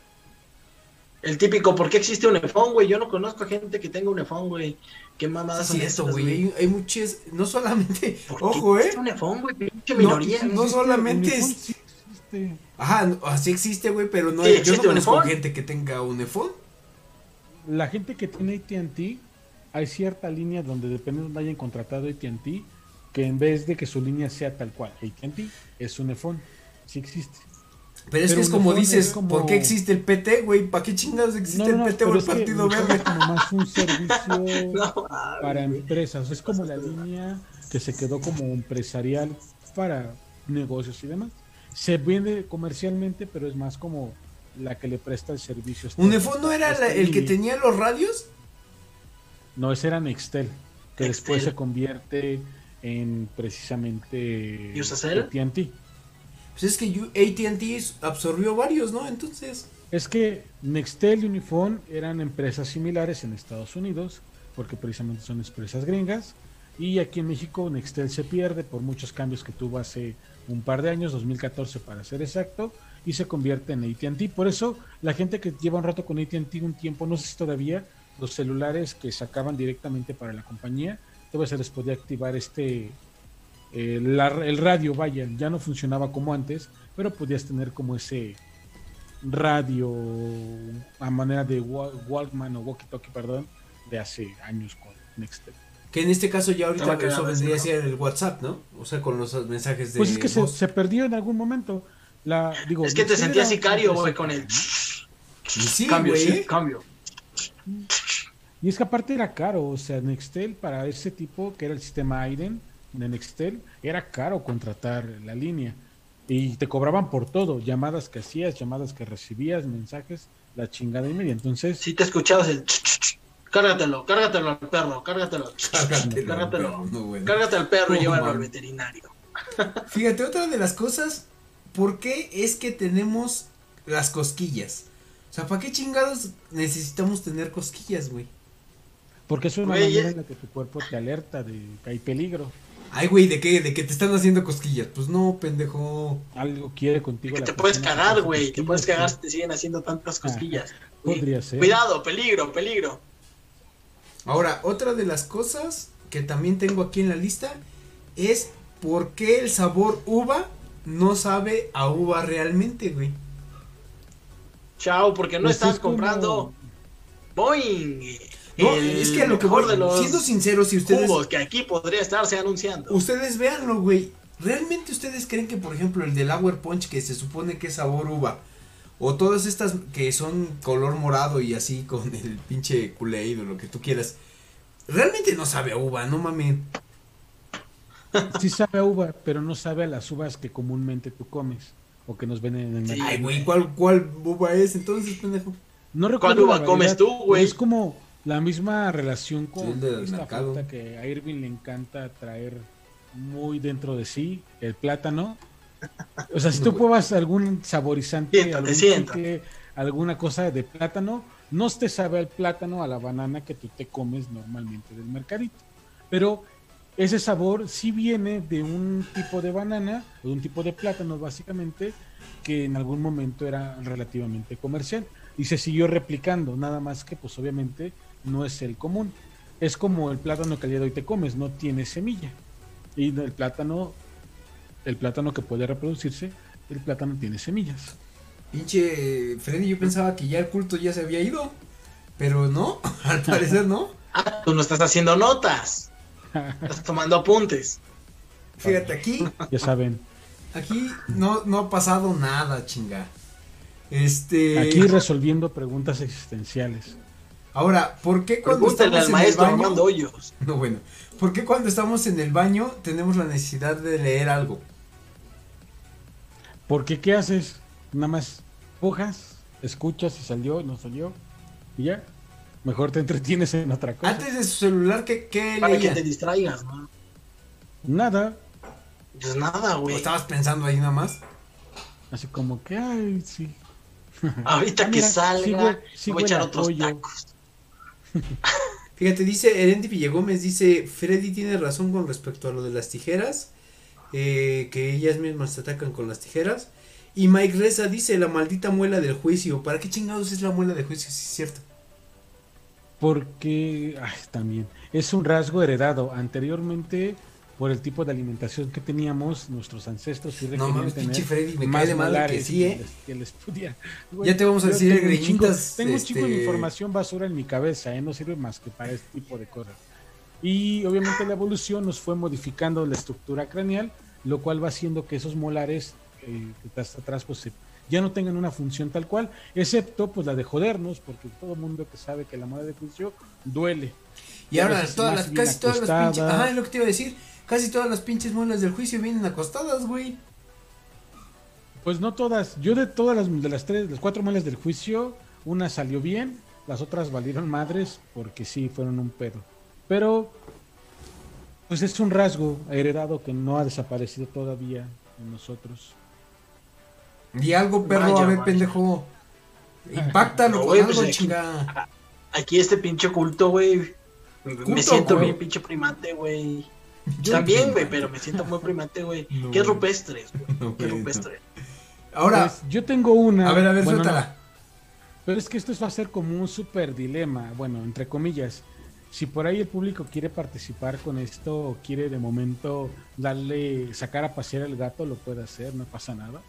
El típico, ¿por qué existe un iPhone, güey? Yo no conozco a gente que tenga un iPhone, güey. ¿Qué mamadas Sí, son esas, güey. Hay, hay muchas, no solamente, ¿Por qué ojo, eh. un iPhone, güey? Pinche No, minoría. no solamente es- sí existe. Ajá, no, así existe, güey, pero no Sí, hay, yo no conozco iPhone. gente que tenga un iPhone. La gente que tiene AT&T, hay cierta línea donde depende de donde hayan contratado AT&T, que en vez de que su línea sea tal cual, AT&T es un iPhone. Sí existe. Pero es Pero que es como dices, es como- ¿por qué existe el PT, güey? ¿Para qué chingados existe No, no, no, el PT o el Partido Verde? es como más un servicio No, para empresas. Es como la línea que se quedó como empresarial para negocios y demás. Se vende comercialmente, pero es más como la que le presta el servicio. ¿Unifón no era esta la- el que tenía los radios? No, ese era Nextel, que después se convierte en precisamente. AT&T. Pues es que AT&T absorbió varios, ¿no? Entonces, Es que Nextel y Unifón eran empresas similares en Estados Unidos, porque precisamente son empresas gringas, y aquí en México Nextel se pierde por muchos cambios que tuvo hace un par de años, 2014 para ser exacto, y se convierte en AT&T. Por eso la gente que lleva un rato con AT&T un tiempo, no sé si todavía los celulares que sacaban directamente para la compañía, todavía se les podía activar este eh, la- el radio, vaya, ya no funcionaba como antes, pero podías tener como ese radio a manera de wa- Walkman o walkie-talkie, perdón, de hace años con Nextel. que en este caso ya ahorita cagado eso vendría a ser el WhatsApp, ¿no? O sea, con los mensajes de Pues es que se perdió en algún momento. La, digo, Es que te sentías sicario, güey, con el... Y sí, cambio, sí, cambio. Y es que aparte era caro, o sea, Nextel para ese tipo, que era el sistema Aiden de Nextel, era caro contratar la línea. Y te cobraban por todo, llamadas que hacías, llamadas que recibías, mensajes, la chingada y media. Entonces, Si te escuchabas el... Cárgatelo, cárgatelo al perro, cárgatelo. Cárgatelo, Cárgatelo. no, bueno. Cárgate al perro y llévalo al veterinario. Fíjate, otra de las cosas, ¿por qué es que tenemos las cosquillas? O sea, ¿para qué chingados necesitamos tener cosquillas, güey? porque es una manera en la que tu cuerpo te alerta de que hay peligro. Ay, güey, ¿de qué? ¿De que te están haciendo cosquillas? Pues no, pendejo. Algo quiere contigo. Que la te puedes cagar, güey. Te puedes cagar si te siguen haciendo tantas cosquillas. Podría ser. Cuidado, peligro, peligro. Ahora, otra de las cosas que también tengo aquí en la lista es por qué el sabor uva no sabe a uva realmente, güey. Chao, porque no Pues estás es como- comprando Boeing. No, el es que a lo que voy, de los siendo sincero, si ustedes jugos que aquí podría estarse anunciando. Ustedes véanlo, güey. ¿Realmente ustedes creen que, por ejemplo, el del Hour Punch, que se supone que es sabor uva, o todas estas que son color morado y así con el pinche Kool-Aid o lo que tú quieras, realmente no sabe a uva, no mames? Sí sabe a uva, pero no sabe a las uvas que comúnmente tú comes o que nos venden en el mercado. Ay, güey, ¿cuál, ¿cuál uva es entonces, pendejo? No recuerdo ¿Cuál uva comes tú, güey? Es como la misma relación con esta fruta que a Irving le encanta traer muy dentro de sí, el plátano. O sea, si tú pruebas algún saborizante, Siéntate, algún siéntate. alguna cosa de plátano, no te sabe al plátano, a la banana que tú te comes normalmente del mercadito. Pero ese sabor sí viene de un tipo de banana o de un tipo de plátano básicamente que en algún momento era relativamente comercial y se siguió replicando, nada más que pues obviamente no es el común. Es como el plátano que al día de hoy te comes, no tiene semilla. Y el plátano, el plátano que puede reproducirse, el plátano tiene semillas. Pinche Freddy, yo pensaba que ya el culto ya se había ido, pero no, al parecer no. Ah, tú no estás haciendo notas. Estás tomando apuntes. Fíjate, aquí Ya saben, Aquí no, no ha pasado nada, chinga. Este. aquí resolviendo preguntas existenciales. Ahora, ¿por qué cuando Pregúntale estamos al en maestro el baño? Armando Hoyos. No, bueno. ¿Por qué cuando estamos en el baño tenemos la necesidad de leer algo? Porque ¿qué haces? Nada más pujas, escuchas si salió, no salió, y ya. Mejor te entretienes en otra cosa. Antes de su celular, ¿qué, qué Para que te distraigas, ¿no? Nada. Pues nada, ¿O güey. estabas pensando ahí nada más? Así como que, ay, sí. Ahorita Ah, que mira, salga, voy a echar otros pollo. tacos. Fíjate, dice Erendi Villagómez, dice, Freddy tiene razón con respecto a lo de las tijeras, eh, que ellas mismas se atacan con las tijeras. Y Mike Reza dice, la maldita muela del juicio. ¿Para qué chingados es la muela del juicio? Si es cierto. Porque, ay, también, es un rasgo heredado. Anteriormente, por el tipo de alimentación que teníamos, nuestros ancestros sí No mames, tener Freddy, me más cae de madre que sí, que eh. les- que les pudiera- Ya te vamos a decir tengo greñitas, Tengo un chingo de este- información basura en mi cabeza, ¿eh? no sirve más que para este tipo de cosas. Y obviamente la evolución nos fue modificando la estructura craneal, lo cual va haciendo que esos molares eh, que hasta atrás pues se- ya no tengan una función tal cual, excepto pues la de jodernos, porque todo mundo que sabe que la mola de juicio duele. Y ahora todas las, casi todas las pinches, ajá, es lo que te iba a decir, casi todas las pinches muelas del juicio vienen acostadas, güey. Pues no todas, yo de todas las de las tres, las cuatro muelas del juicio, una salió bien, las otras valieron madres porque sí fueron un pedo. Pero pues es un rasgo heredado que no ha desaparecido todavía en nosotros. Y algo, perro, Vaya, a ver, vaya. pendejo. Impactalo No, con güey, algo, pues aquí- chinga. Aquí este pinche culto, güey. Me siento bien pinche primate, güey. También, güey, pero me siento muy primate, güey. No, ¿Qué güey. rupestres, güey? No, ¿Qué rupestre? Ahora, Pues, yo tengo una. a ver, a ver, bueno, suéltala. pero es que esto va a ser como un super dilema, bueno, entre comillas. Si por ahí el público quiere participar con esto o quiere de momento darle, sacar a pasear el gato, lo puede hacer, no pasa nada.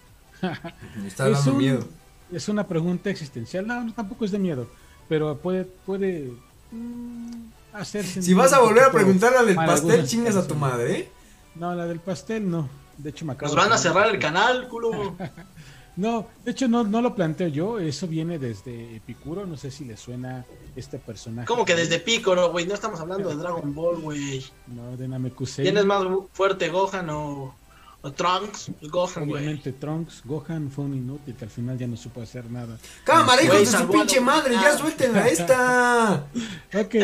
Me está Es dando un- miedo. Es una pregunta existencial. No, no, tampoco es de miedo. Pero puede, puede mm, hacerse. Si vas a volver a preguntar la del pastel, chingas a tu madre, ¿eh? No, la del pastel no. De hecho, me acabo Nos van a cerrar el canal, culo. No, de hecho no, no lo planteo yo. Eso viene desde Epicuro. No sé si le suena este personaje. ¿Cómo que desde Pícoro, güey? No estamos hablando de Dragon Ball, güey. No, de Namekusei. ¿Quién es más fuerte, Gohan o, o Trunks? Gohan, güey. Obviamente Trunks, Gohan fue un inútil que al final ya no supo hacer nada. Cámara, hijos Güey, de su pinche madre, ya suéltenla esta. Ok,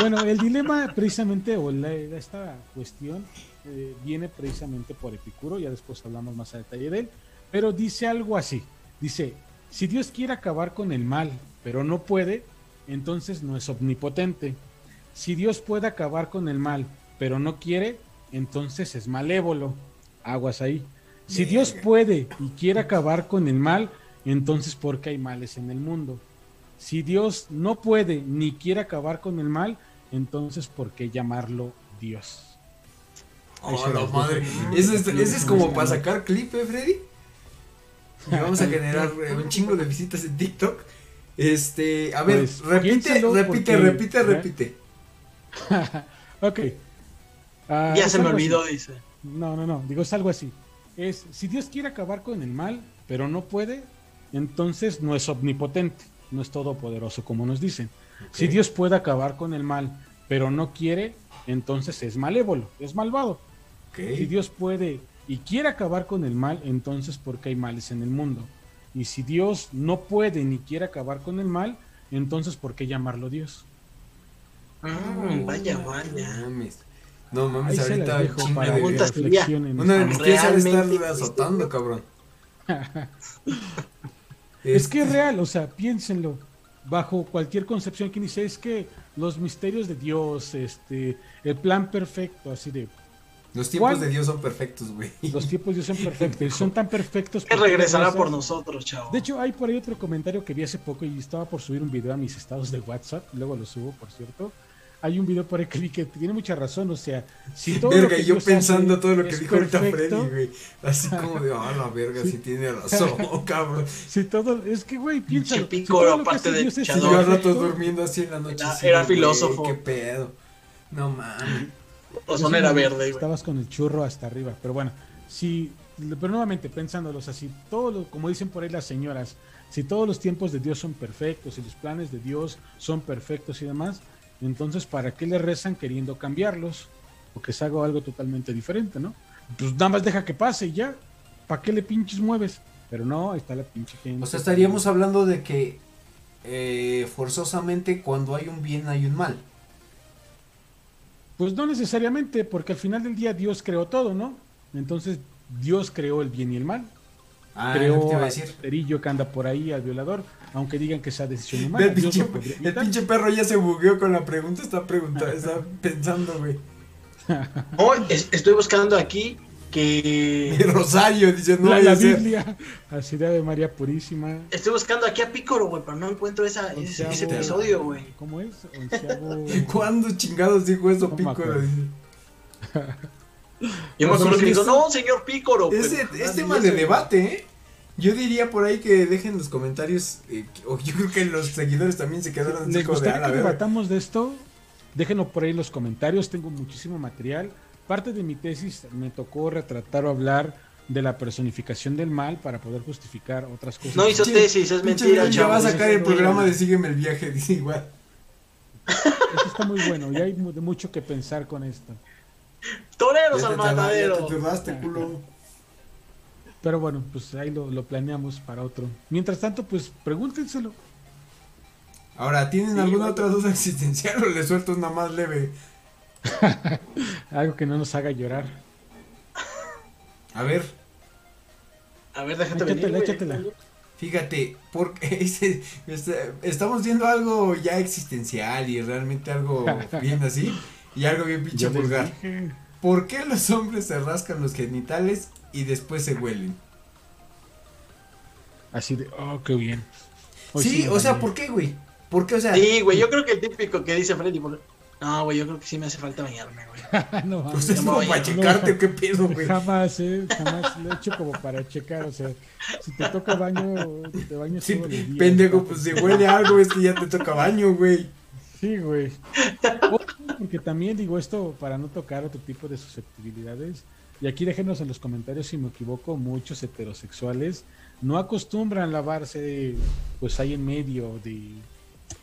bueno, el dilema precisamente, o la- esta cuestión, eh, viene precisamente por Epicuro, ya después hablamos más a detalle de él, pero dice algo así, dice, si Dios quiere acabar con el mal, pero no puede, entonces no es omnipotente. Si Dios puede acabar con el mal, pero no quiere, entonces es malévolo. Aguas ahí. Si Dios puede y quiere acabar con el mal, entonces ¿por qué hay males en el mundo? Si Dios no puede ni quiere acabar con el mal, entonces ¿por qué llamarlo Dios? Oh, la madre. Ese es, ese es como para sacar clip, ¿eh, Freddy? Y vamos a generar eh, un chingo de visitas en TikTok. Este, a ver, Pues, repite, repite, porque- repite, ¿eh? repite. ok. Ah, Ya se me olvidó, así. dice. No, no, no, digo es algo así. Es, si Dios quiere acabar con el mal, pero no puede, entonces no es omnipotente, no es todopoderoso como nos dicen. Si. Dios puede acabar con el mal, pero no quiere, entonces es malévolo, es malvado. Ok. Si Dios puede y quiere acabar con el mal, entonces ¿por qué hay males en el mundo? Y si Dios no puede ni quiere acabar con el mal, entonces ¿por qué llamarlo Dios? Mm, vaya, vaya. No mames, Ahí ahorita para de- reflexionen. Una de mis tías de estar ¿Realmente azotando, cabrón. Es que es Este, real, o sea, piénsenlo. Bajo cualquier concepción que dice es que los misterios de Dios, este, el plan perfecto, así de Los tiempos ¿Cuál? de Dios son perfectos, güey. los tiempos de Dios son perfectos, y son tan perfectos. Que regresará por nosotros, chavo. De hecho, hay por ahí otro comentario que vi hace poco y estaba por subir un video a mis estados de WhatsApp, luego lo subo, por cierto. Hay un video por ahí que vi que tiene mucha razón, o sea, si todo lo Verga, que y yo Dios pensando hace todo lo que dijo ahorita Freddy, güey. Así como de, ah, la verga, sí, tiene razón, cabrón. Si todo, es que güey. Pinche si pícoro, lo que hace de yo al rato durmiendo así en la noche. Era- sí, era güey, filósofo. Qué pedo. No mames. O son era verde, güey. Estabas con el churro hasta arriba, pero bueno, si, pero nuevamente pensándolos así, todo lo, como dicen por ahí las señoras, si todos los tiempos de Dios son perfectos, si los planes de Dios son perfectos y demás, entonces ¿para qué le rezan queriendo cambiarlos? O que se haga algo totalmente diferente, ¿no? Pues nada más deja que pase y ya, ¿para qué le pinches mueves? Pero no, ahí está la pinche gente. O sea, estaríamos hablando de que eh, forzosamente cuando hay un bien hay un mal. Pues no necesariamente, porque al final del día Dios creó todo, ¿no? Entonces Dios creó el bien y el mal. Ah, creó al que anda por ahí, al violador. Aunque digan que sea decisión humana. El pinche, el pinche perro ya se bugueó con la pregunta, está preguntando, está pensando, güey. Oh, es- estoy buscando aquí que. Rosario dice, no la, vaya la a ser. Biblia, así de María Purísima. Estoy buscando aquí a Pícoro, güey, pero no encuentro esa, ese, episodio, güey. ¿Cómo es? Onceavo- ¿Cuándo chingados dijo eso, No acuerdo. Yo me Pues acuerdo que dijo, no, señor Pícoro. Ese, pero, es tema de debate, ¿eh? Yo diría por ahí que dejen los comentarios, eh, o yo creo que los seguidores también se quedaron así ¿Les como de, gustaría "A la que verga". debatamos de esto? Déjenlo por ahí en los comentarios, tengo muchísimo material. Parte de mi tesis me tocó retratar o hablar de la personificación del mal para poder justificar otras cosas. No hizo tesis, es mentira, ya va a sacar el programa de. Sígueme el viaje, dice igual. Esto está muy bueno y hay mucho que pensar con esto. Toreros al matadero. te turbaste, culo. Pero bueno, pues ahí lo, lo planeamos para otro. Mientras tanto, pues pregúntenselo. Ahora, ¿tienen Sí, alguna otra duda existencial o le suelto una más leve? Algo que no nos haga llorar. A ver, A ver, déjate venir, Échatela, güey. échatela. fíjate, porque ese- este- estamos viendo algo ya existencial y realmente algo bien así y algo bien pinche vulgar. ¿Por qué los hombres se rascan los genitales y después se huelen? Así de, oh, qué bien. Hoy sí, o sea. ¿por qué, güey? ¿Por qué, o sea, Sí, güey, yo creo que el típico que dice Freddy. por- No, güey, yo creo que sí me hace falta bañarme, güey. no, pues es como para checarte o qué pedo, güey? Jamás, eh, jamás lo he hecho como para checar, o sea, si te toca baño, te bañas Sí, todos los días. pendejo, pues si huele algo es que ya te toca baño, güey. Sí, güey. Porque también digo esto para no tocar otro tipo de susceptibilidades. Y aquí déjenos en los comentarios si me equivoco, muchos heterosexuales no acostumbran lavarse pues ahí en medio de,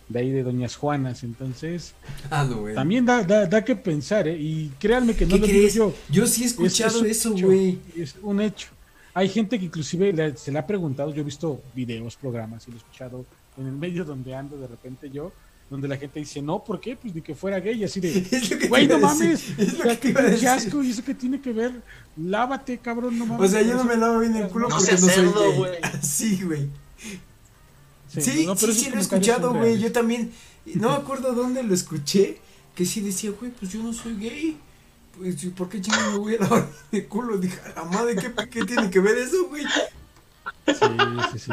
de ahí de Doñas Juanas. Entonces, Ah, no, güey. también da, da, da que pensar, ¿eh? Y créanme que no ¿Qué lo digo crees? yo. Yo sí he Es- escuchado es eso, güey. Es un hecho. Hay gente que inclusive le- se le ha preguntado, yo he visto videos, programas y lo he escuchado en el medio donde ando de repente yo, donde la gente dice, no, ¿por qué? Pues ni que fuera gay, así de, güey, no mames, Es lo que te qué iba a pinche decir. asco, y eso que tiene que ver, lávate, cabrón, no mames. O sea, yo no me lavo bien el culo No porque no soy güey. Sí, güey. Sí, Sí, no, pero sí, lo he escuchado, güey. Yo también. No me acuerdo dónde lo escuché. Que sí decía, güey, pues yo no soy gay. Pues, ¿y ¿por qué chingados me voy a lavar el culo? Dije, a la madre, ¿qué, qué tiene que ver eso, güey? Sí, sí, sí.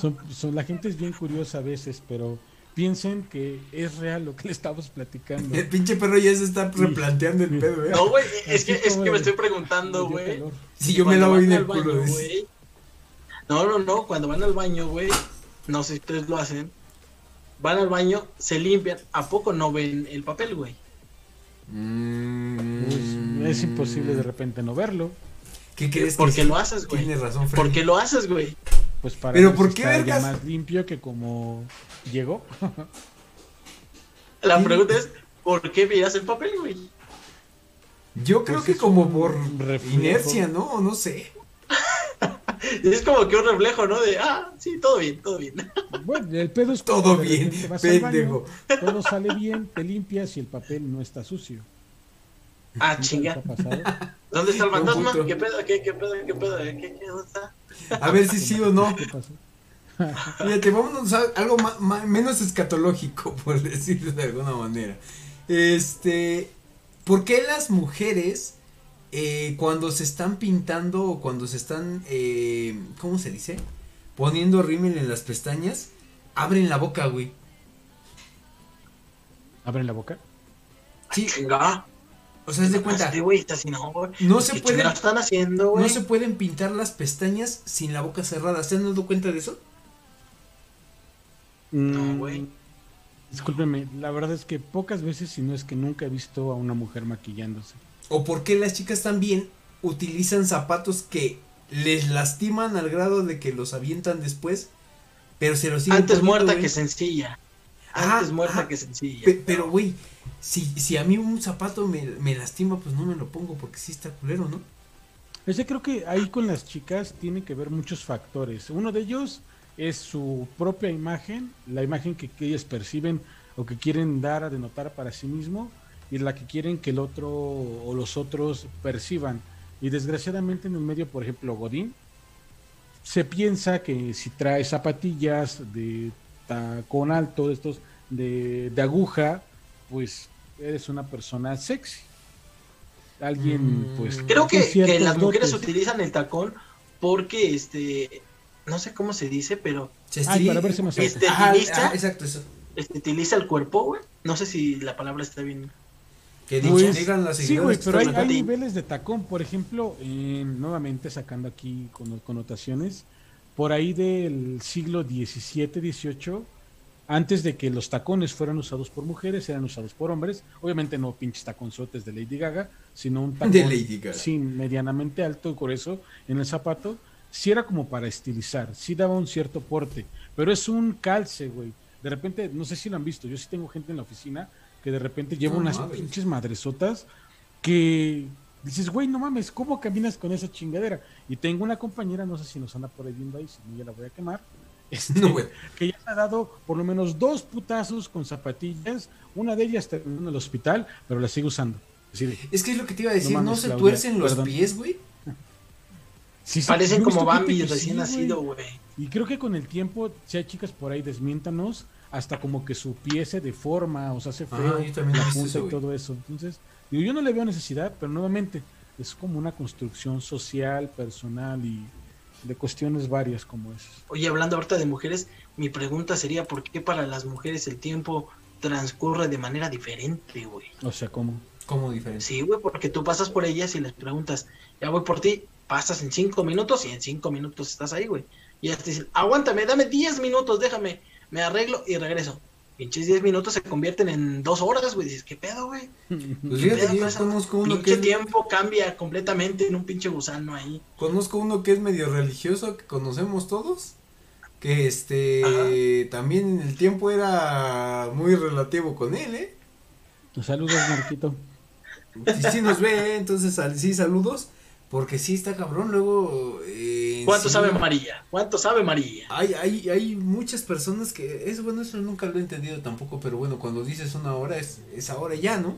Son, son- la gente es bien curiosa a veces, pero piensen que es real lo que le estamos platicando. El pinche perro ya se está Sí. replanteando el pedo, ¿eh? No, güey, es que, es me estoy preguntando, güey. Si yo me Cuando lavo van bien al el culo, baño, güey. No, no, no, cuando van al baño, güey, no sé si ustedes lo hacen. Van al baño, se limpian, ¿a poco no ven el papel, güey? Mm. Pues, es imposible de repente no verlo. ¿Qué crees ¿Por que qué sí? lo haces, güey? Tienes razón, Freddy. ¿Por qué lo haces, güey? Pues para Pero ¿por si qué está ya vergas? más limpio que como llegó. La Sí. pregunta es, ¿por qué miras el papel, güey? Yo creo Pues que como por reflejo. inercia, ¿no? O no sé. Es como que un reflejo, ¿no? De, ah, sí, todo bien, todo bien. Bueno, el pedo es Todo bien, baño, pendejo. todo sale bien, te limpias y el papel no está sucio. Ah, ¿Nunca chinga. ¿Dónde está el fantasma? ¿Qué pedo? ¿Qué, qué pedo? ¿Qué pedo? ¿Qué, qué, dónde está? A ver si sí o no. ¿Qué pasó? Fíjate, vámonos a algo menos escatológico, por decirlo de alguna manera. Este, ¿por qué las mujeres eh, cuando se están pintando o cuando se están, eh, ¿cómo se dice? Poniendo rímel en las pestañas, abren la boca, güey. ¿Abren la boca? Sí, Chinga. O sea, haz de cuenta, no, no se ¿Qué pueden, chingados están haciendo, güey? no se pueden pintar las pestañas sin la boca cerrada. ¿Se han dado cuenta de eso? No, Mm, güey. Discúlpeme, la verdad es que pocas veces, si no es que nunca he visto a una mujer maquillándose. ¿O por qué las chicas también utilizan zapatos que les lastiman al grado de que los avientan después? Pero se los siguen Antes poniendo, muerta que sencilla. Ah, Antes muerta ah, que sencilla. Pe- pero, güey, si, si a mí un zapato me, me lastima, pues no me lo pongo porque sí está culero, ¿no? Ese creo que ahí con las chicas tiene que ver muchos factores. Uno de ellos es su propia imagen, la imagen que, que ellas perciben o que quieren dar a denotar para sí mismo y la que quieren que el otro o los otros perciban. Y desgraciadamente en el medio, por ejemplo, Godín, se piensa que si traes zapatillas de tacón alto, de estos de, de aguja, pues eres una persona sexy. Alguien, Mm. pues. Creo que, las mujeres dotes. utilizan el tacón porque, este, no sé cómo se dice, pero Se Ay, para verse más alto. Este- ah, exacto, eso. este, utiliza el cuerpo, güey. No sé si la palabra está bien. Que Pues, digan las sí, güey, pero hay, niveles de tacón. Por ejemplo, en- nuevamente sacando aquí con, connotaciones, por ahí del siglo XVII, XVIII, antes de que los tacones fueran usados por mujeres, eran usados por hombres. Obviamente no pinches taconzotes de Lady Gaga, sino un tacón De Lady Gaga. sí, medianamente alto y grueso en el zapato. Sí era como para estilizar, sí daba un cierto porte, pero es un calce, güey. De repente, no sé si lo han visto, yo sí tengo gente en la oficina que de repente lleva No unas pinches madresotas que dices, güey, no mames, ¿cómo caminas con esa chingadera? Y tengo una compañera, no sé si nos anda por ahí viendo ahí, si no ya la voy a quemar, este, No, güey. que ya se ha dado por lo menos dos putazos con zapatillas, una de ellas terminó en el hospital, pero la sigue usando. Así de, Es que es lo que te iba a decir, No mames, se Claudia, tuercen los perdón. pies, güey. sí, sí, Parecen como Bambi recién sí, nacido, güey. güey. Y creo que con el tiempo, si hay chicas por ahí, desmiéntanos, hasta como que su pie se deforma o se hace feo, Ah, he la punta y todo eso. Entonces, digo, yo no le veo necesidad, pero nuevamente es como una construcción social, personal y de cuestiones varias como esas. Oye, hablando ahorita de mujeres, mi pregunta sería, ¿por qué para las mujeres el tiempo transcurre de manera diferente, güey? O sea, como ¿Cómo diferente? Sí, güey, porque tú pasas por ellas y les preguntas, ya voy por ti, pasas en cinco minutos y en cinco minutos estás ahí, güey. Y ellas te dicen, aguántame, dame diez minutos, déjame, me arreglo y regreso. Pinches diez minutos se convierten en dos horas, güey. Dices, ¿qué pedo, güey? Pues ¿Qué fíjate pedo que yo conozco uno que Pinche es, tiempo cambia completamente en un pinche gusano ahí. conozco uno que es medio religioso, que conocemos todos, que este también el tiempo era muy relativo con él, ¿eh? saludos, Marquito. Si sí nos ve, ¿eh? entonces sí, saludos, porque sí está cabrón, luego... eh, ¿Cuánto sí, sabe María? ¿Cuánto sabe María? Hay, hay, hay muchas personas que, eso bueno, eso nunca lo he entendido tampoco, pero bueno, cuando dices una hora es, es ahora ya, ¿no?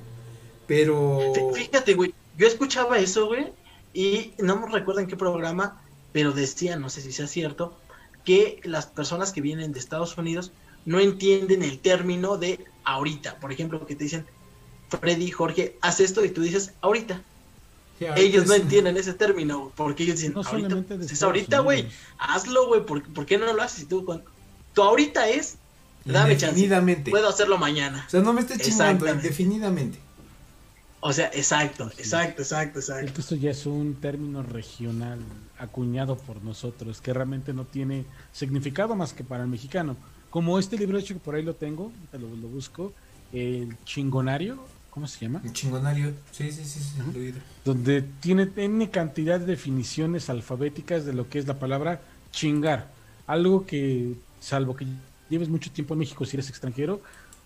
Pero... Fí- Fíjate, güey, yo escuchaba eso, güey, y no me recuerdo en qué programa, pero decía, no sé si sea cierto, que las personas que vienen de Estados Unidos no entienden el término de ahorita. Por ejemplo, que te dicen, Freddy, Jorge, haz esto y tú dices, ahorita. Ellos no entienden ese término, porque ellos dicen, No ahorita, pues, es ahorita, güey, hazlo, güey, ¿por, por qué no lo haces? Tú, cuando- tú ahorita es, dame chance, puedo hacerlo mañana. O sea, no me estés chingando, indefinidamente. O sea, exacto, Sí. exacto, exacto, exacto. esto ya es un término regional acuñado por nosotros, que realmente no tiene significado más que para el mexicano. Como este libro hecho que por ahí lo tengo, lo, lo busco, el chingonario, ¿cómo se llama? Un chingonario. Sí, sí, sí, sí, oído. Donde tiene N cantidad de definiciones alfabéticas de lo que es la palabra chingar. Algo que, salvo que lleves mucho tiempo en México si eres extranjero,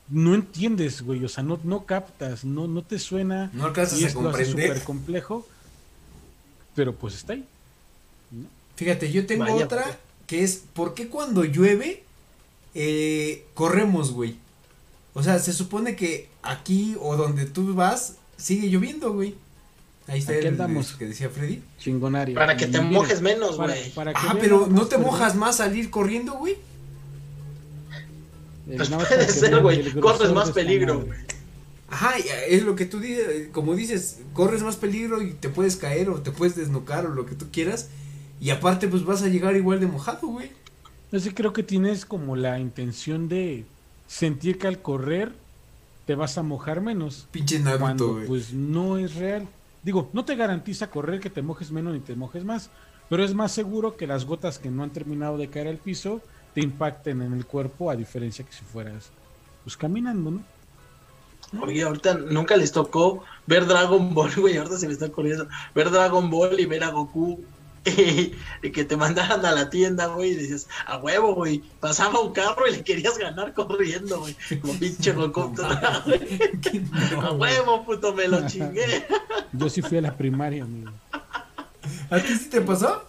no entiendes, güey, o sea, no, no captas, no, no te suena. No alcanzas y a comprender. súper complejo, pero pues está ahí. ¿no? Fíjate, yo tengo Vaya, otra que es, ¿por qué cuando llueve eh, corremos, güey? O sea, se supone que aquí o donde tú vas sigue lloviendo, güey. Ahí está el, andamos. el que decía Freddy. Chingonario. Para que te mira, mojes menos, güey. Ah, vean pero ¿no te mojas más salir corriendo, güey? eh, Pues más puede ser, güey. Corres más peligro, güey. Ajá, eh, es lo que tú dices, como dices, corres más peligro y te puedes caer o te puedes desnucar o lo que tú quieras. Y aparte, pues vas a llegar igual de mojado, güey. Yo sí creo que tienes como la intención de sentir que al correr te vas a mojar menos. Pinche Naruto, Cuando güey. pues no es real. Digo, no te garantiza correr que te mojes menos ni te mojes más, pero es más seguro que las gotas que no han terminado de caer al piso te impacten en el cuerpo a diferencia que si fueras pues caminando, ¿no? Oye, ahorita nunca les tocó ver Dragon Ball, güey. Ahorita se me está ocurriendo. Ver Dragon Ball y ver a Goku. Y, que te mandaran a la tienda, güey. Y dices, a huevo, güey. Pasaba un carro y le querías ganar corriendo, güey. Como pinche Goku. a huevo, puto, me lo chingué. Yo sí fui a la primaria, amigo. ¿A ti sí te pasó?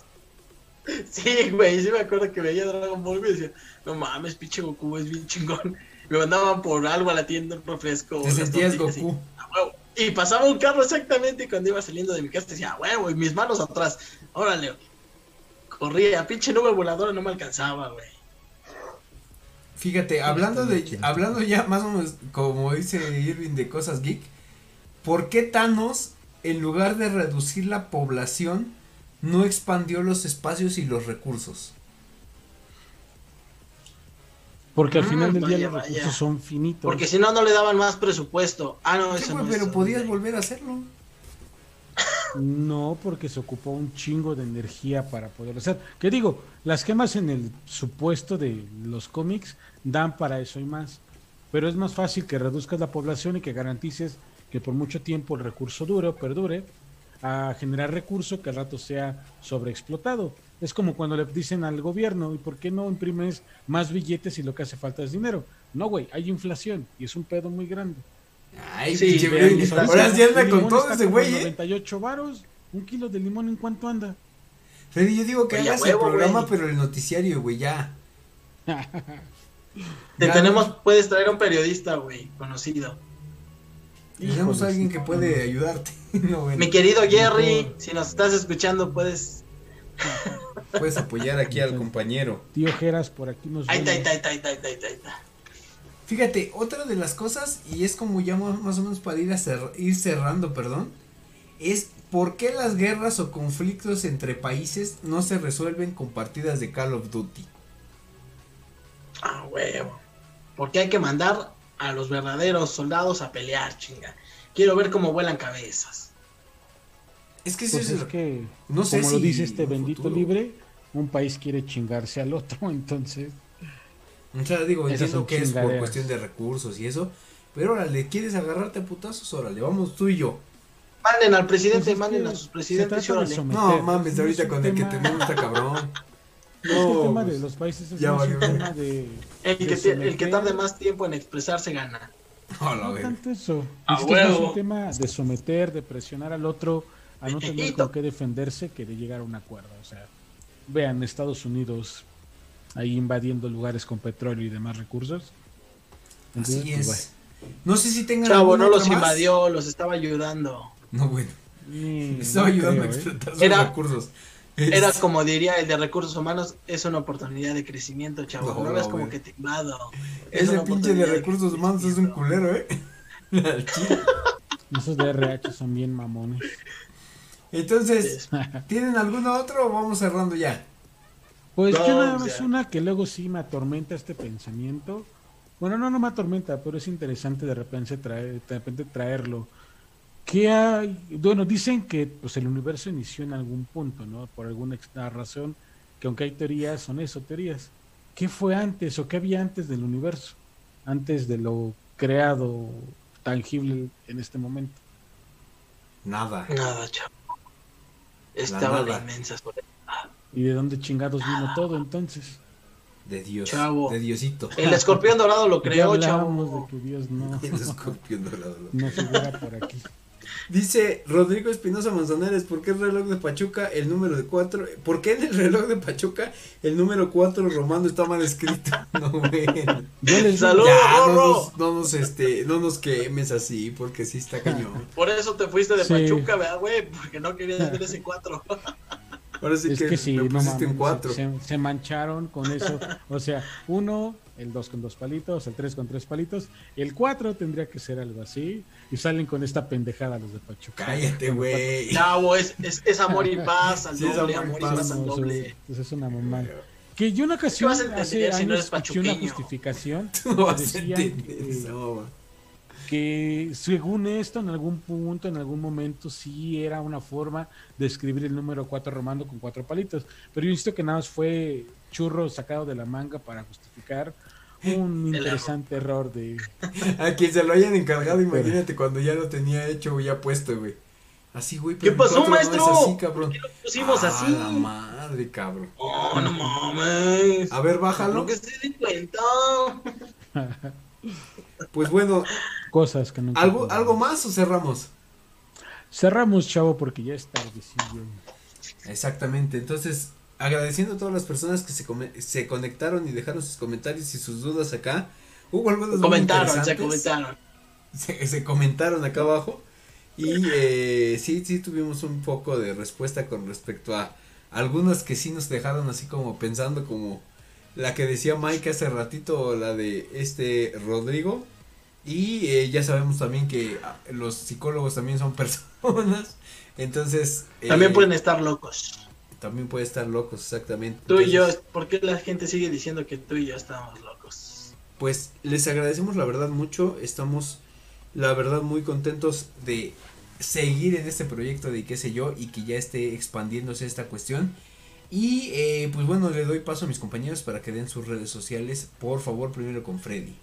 Sí, güey, sí me acuerdo que veía Dragon Ball y decía, no mames, pinche Goku es bien chingón. Me mandaban por algo a la tienda, un refresco. Te sentías Goku. "A huevo". Y pasaba un carro exactamente y cuando iba saliendo de mi casa decía, "A huevo, y mis manos atrás. Órale. corría, pinche nube voladora no me alcanzaba, güey. Fíjate, hablando de, hablando ya más o menos, como dice Irving, de cosas geek, ¿por qué Thanos, en lugar de reducir la población, no expandió los espacios y los recursos? Porque al Ah, final del día los vaya. recursos son finitos. Porque si no, no le daban más presupuesto. Ah, no, Sí, eso no pero es- podías volver a hacerlo. No, porque se ocupó un chingo de energía para poderlo hacer. Que digo, las gemas en el supuesto de los cómics dan para eso y más. Pero es más fácil que reduzcas la población y que garantices que por mucho tiempo el recurso dure o perdure a generar recurso que al rato sea sobreexplotado. Es como cuando le dicen al gobierno, ¿y por qué no imprimes más billetes si lo que hace falta es dinero? No, güey, hay inflación y es un pedo muy grande. Ay, Sí, pinche güey, Ahora sí anda con todo ese güey, eh. 98 varos. Un kilo de limón, ¿en cuánto anda? Freddy, yo digo que a hagas el programa, pero el noticiario, güey, ya. Te Ya, tenemos, güey. puedes traer a un periodista, güey, conocido. Tenemos a alguien que puede no. ayudarte. no, bueno, Mi querido Jerry, si nos estás escuchando, puedes. puedes apoyar aquí al compañero. Tío Geras, por aquí nos está, ahí está, ahí está, ahí está, ahí está. Fíjate, otra de las cosas, y es como ya más o menos para ir, a cer- ir cerrando, perdón, es por qué las guerras o conflictos entre países no se resuelven con partidas de Call of Duty. Ah, huevo. Porque hay que mandar a los verdaderos soldados a pelear, chinga. Quiero ver cómo vuelan cabezas. Es que eso Pues es, es que, no sé como lo si dice este bendito futuro. libre, un país quiere chingarse al otro, entonces. O sea, digo, Esas entiendo que es por cuestión de recursos y eso, pero órale, ¿quieres agarrarte a putazos? Órale, vamos tú y yo. Manden al presidente, Pues es manden a sus presidentes órale. No mames, No ahorita es con el que tenemos está cabrón. Es que el No, tema de pues, los países es ya más un valió. tema de. El que, de te- el que someter- tarde más tiempo en expresarse gana. No tanto eso. Es que es un tema de someter, de presionar al otro a no tener con qué defenderse que de llegar a un acuerdo. O sea, vean Estados Unidos ahí invadiendo lugares con petróleo y demás recursos. Entonces, Así pues, es. No sé si tengan Chavo, no los más. invadió, los estaba ayudando. No, bueno. Estaba no ayudando creo, a ¿eh? explotar sus Era- recursos. Era Es- como diría el de recursos humanos, es una oportunidad de crecimiento, chavo. No, No, no, ves como que te invado. Es Ese pinche de recursos humanos es un culero, eh. Esos de RH son bien mamones. Entonces, ¿tienen alguna otra o vamos cerrando ya? Pues yo nada más una que luego sí me atormenta este pensamiento. Bueno, no, no me atormenta, pero es interesante de repente, traer, de repente traerlo. ¿Qué hay? Bueno, dicen que pues el universo inició en algún punto, ¿no? Por alguna razón, que aunque hay teorías, son eso, teorías. ¿Qué fue antes o qué había antes del universo? Antes de lo creado tangible en este momento. Nada. Nada, chavo. Estaba la nada. inmensa soledad. ¿Y de dónde chingados vino todo entonces? De Dios. Chavo. De Diosito. El escorpión dorado lo creó, chavo. de que Dios no, El escorpión dorado. no figura por aquí. Dice Rodrigo Espinosa Manzanares, ¿por qué el reloj de Pachuca el número de 4? ¿Por qué en el reloj de Pachuca el número 4 romano está mal escrito? No. Yo les Salud. Ya, no nos, no nos, este, no nos quemes así, porque sí está cañón. Por eso te fuiste de Sí. Pachuca, ¿verdad, güey? Porque no querías ver ese 4. Ahora sí es que, que, sí, me no pusiste en mames, 4. se, se mancharon con eso. O sea, uno, el dos con dos palitos, el tres con tres palitos, el cuatro tendría que ser algo así. Y salen con esta pendejada los de Pachuca. Cállate, güey. Chavo, es, es, es amor y paz al Sí, doble, amor y amor y paz. al No, doble. es una mamá. Que yo una ocasión, hace si no escuché una justificación No vas a decían entender que- esa mamá. Que según esto, en algún punto, en algún momento, sí era una forma de escribir el número 4 romano con cuatro palitos. Pero yo insisto que nada más fue churro sacado de la manga para justificar un El interesante error de... A quien se lo hayan encargado, imagínate cuando ya lo tenía hecho o ya puesto, güey. Así, güey. ¿Qué pero el pasó, no maestro? así, cabrón. ¿Por qué lo pusimos Ah, así? la madre, cabrón. Oh, no mames. A ver, Lo bájalo. que se cuenta. Pues bueno, Cosas que nunca... ¿algo. ¿algo más o cerramos? Cerramos, chavo, porque ya es tardecillo. Exactamente, entonces agradeciendo a todas las personas que se, come- se conectaron y dejaron sus comentarios y sus dudas acá. Hubo algunas muy Comentaron, se comentaron. se, se comentaron acá abajo y eh, sí, sí tuvimos un poco de respuesta con respecto a algunas que sí nos dejaron así como pensando como la que decía Mike hace ratito, la de este Rodrigo. Y eh, ya sabemos también que ah, los psicólogos también son personas. Entonces... También pueden estar locos. También puede estar locos, exactamente. Tú y yo, ¿por qué la gente sigue diciendo que tú y yo estamos locos? Pues les agradecemos la verdad mucho, estamos la verdad muy contentos de seguir en este proyecto de qué sé yo y que ya esté expandiéndose esta cuestión. Y eh, pues bueno, le doy paso a mis compañeros para que den sus redes sociales. Por favor, primero con Freddy.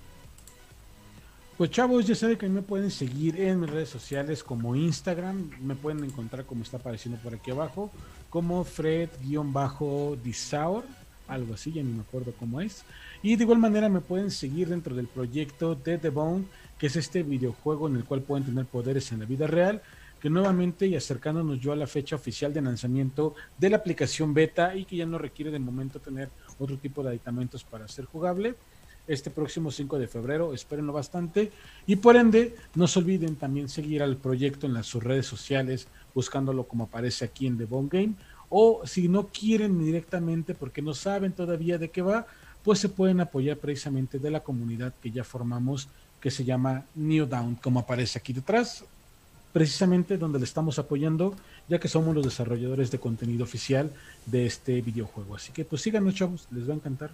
Pues chavos, ya saben que me pueden seguir en mis redes sociales como Instagram, me pueden encontrar como está apareciendo por aquí abajo, como Fred-Disaur, algo así, ya ni me acuerdo cómo es. Y de igual manera me pueden seguir dentro del proyecto de The Bone, que es este videojuego en el cual pueden tener poderes en la vida real, que nuevamente y acercándonos yo a la fecha oficial de lanzamiento de la aplicación beta y que ya no requiere de momento tener otro tipo de aditamentos para ser jugable este próximo 5 de febrero. Espérenlo bastante. Y por ende, no se olviden también seguir al proyecto en las sus redes sociales, buscándolo como aparece aquí en The Bone Game. O si no quieren directamente porque no saben todavía de qué va, pues se pueden apoyar precisamente de la comunidad que ya formamos, que se llama New Down, como aparece aquí detrás. Precisamente donde le estamos apoyando, ya que somos los desarrolladores de contenido oficial de este videojuego. Así que pues síganos, chavos, les va a encantar.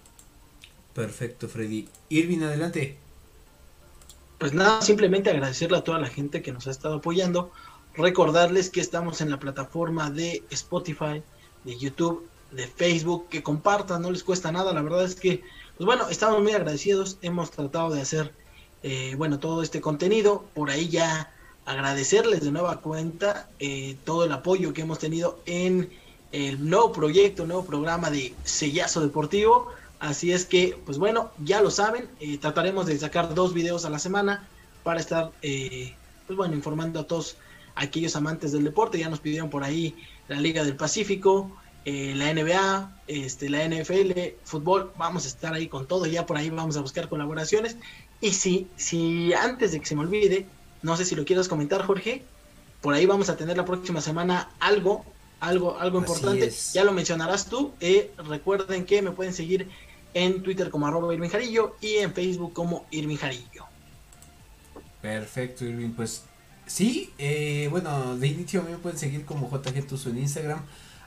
Perfecto, Freddy. Irvin, adelante. Pues nada, simplemente agradecerle a toda la gente que nos ha estado apoyando. Recordarles que estamos en la plataforma de Spotify, de YouTube, de Facebook, que compartan, no les cuesta nada. La verdad es que, pues bueno, estamos muy agradecidos. Hemos tratado de hacer, eh, bueno, todo este contenido. Por ahí ya agradecerles de nueva cuenta eh, todo el apoyo que hemos tenido en el nuevo proyecto, nuevo programa de Sellazo Deportivo. Así es que, pues bueno, ya lo saben, eh, trataremos de sacar dos videos a la semana para estar, eh, pues bueno, informando a todos aquellos amantes del deporte. Ya nos pidieron por ahí la Liga del Pacífico, eh, la NBA, este, la NFL, fútbol. Vamos a estar ahí con todo. Ya por ahí vamos a buscar colaboraciones. Y si, si antes de que se me olvide, no sé si lo quieras comentar, Jorge, por ahí vamos a tener la próxima semana algo algo, algo importante. Ya lo mencionarás tú. recuerden que me pueden seguir en Twitter como arroba Irving Jarillo y en Facebook como Irving Jarillo. Perfecto, Irving. Pues sí, eh, bueno, de inicio me pueden seguir como JG Tuso en Instagram,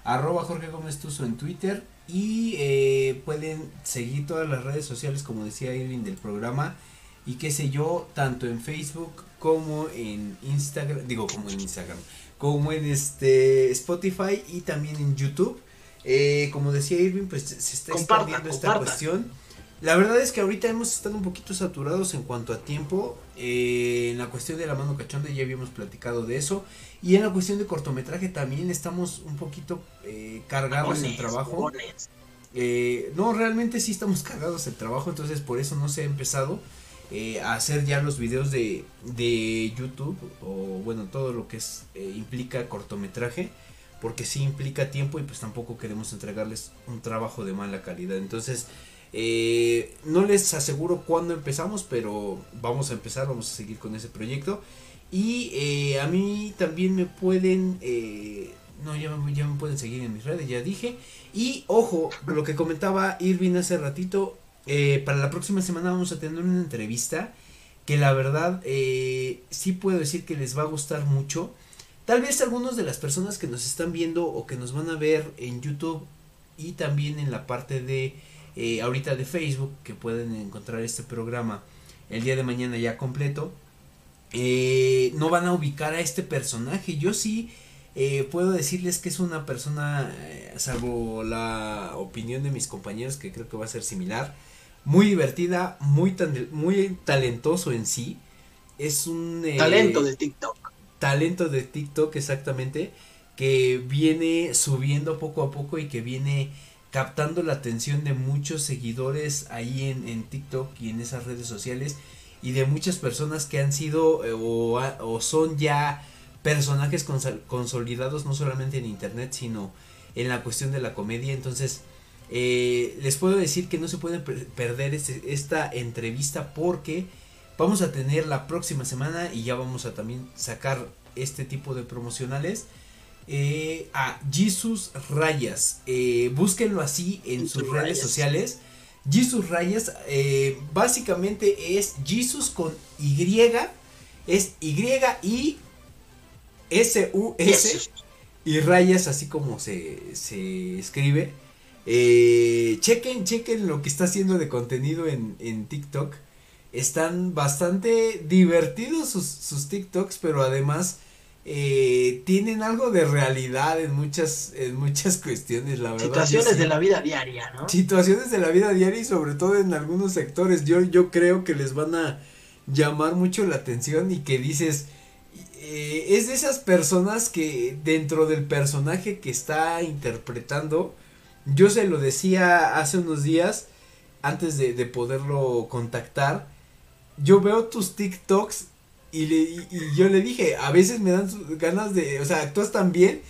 arroba Jorge Gómez Tuso en Twitter y eh, pueden seguir todas las redes sociales, como decía Irving, del programa y qué sé yo, tanto en Facebook como en Instagram, digo como en Instagram, como en este Spotify y también en YouTube. Eh, como decía Irving, pues se está expandiendo esta cuestión. La verdad es que ahorita hemos estado un poquito saturados en cuanto a tiempo. Eh, en la cuestión de la mano cachonda ya habíamos platicado de eso. Y en la cuestión de cortometraje también estamos un poquito eh, cargados en trabajo. no, realmente sí estamos cargados en trabajo, entonces por eso no se ha empezado a hacer ya los videos de, de YouTube o bueno, todo lo que es, implica cortometraje porque sí implica tiempo y pues tampoco queremos entregarles un trabajo de mala calidad. Entonces, eh, no les aseguro cuándo empezamos, pero vamos a empezar, vamos a seguir con ese proyecto. Y eh, a mí también me pueden... Eh, no, ya, ya, me pueden seguir en mis redes, ya dije. Y ojo, lo que comentaba Irving hace ratito, para la próxima semana vamos a tener una entrevista que la verdad sí puedo decir que les va a gustar mucho. Tal vez algunos de las personas que nos están viendo o que nos van a ver en YouTube y también en la parte de eh, ahorita de Facebook que pueden encontrar este programa el día de mañana ya completo eh, no van a ubicar a este personaje yo sí eh, puedo decirles que es una persona salvo la opinión de mis compañeros que creo que va a ser similar muy divertida muy muy talentoso en sí. Es un talento de TikTok. talento de TikTok exactamente que viene subiendo poco a poco y que viene captando la atención de muchos seguidores ahí en, TikTok y en esas redes sociales y de muchas personas que han sido eh, o, son ya personajes consolidados no solamente en internet sino en la cuestión de la comedia. Entonces eh, les puedo decir que no se pueden perder este, esta entrevista porque vamos a tener la próxima semana y ya vamos a también sacar este tipo de promocionales eh, a Jesus Rayas. Eh, búsquenlo así en sus redes sociales. Jesus Rayas eh, básicamente es Jesus con Y. Es Y y S U S y rayas así como se, se escribe. Chequen, chequen lo que está haciendo de contenido en, en TikTok. Están bastante divertidos sus, sus TikToks, pero además eh, tienen algo de realidad en muchas, en muchas cuestiones, la verdad. Situaciones de la vida diaria, ¿no? Situaciones de la vida diaria y sobre todo en algunos sectores. Yo, yo creo que les van a llamar mucho la atención y que dices, eh, es de esas personas que dentro del personaje que está interpretando, yo se lo decía hace unos días, antes de, de poderlo contactar, yo veo tus TikToks y, le, y, yo le dije, a veces me dan ganas de, o sea, actúas tan bien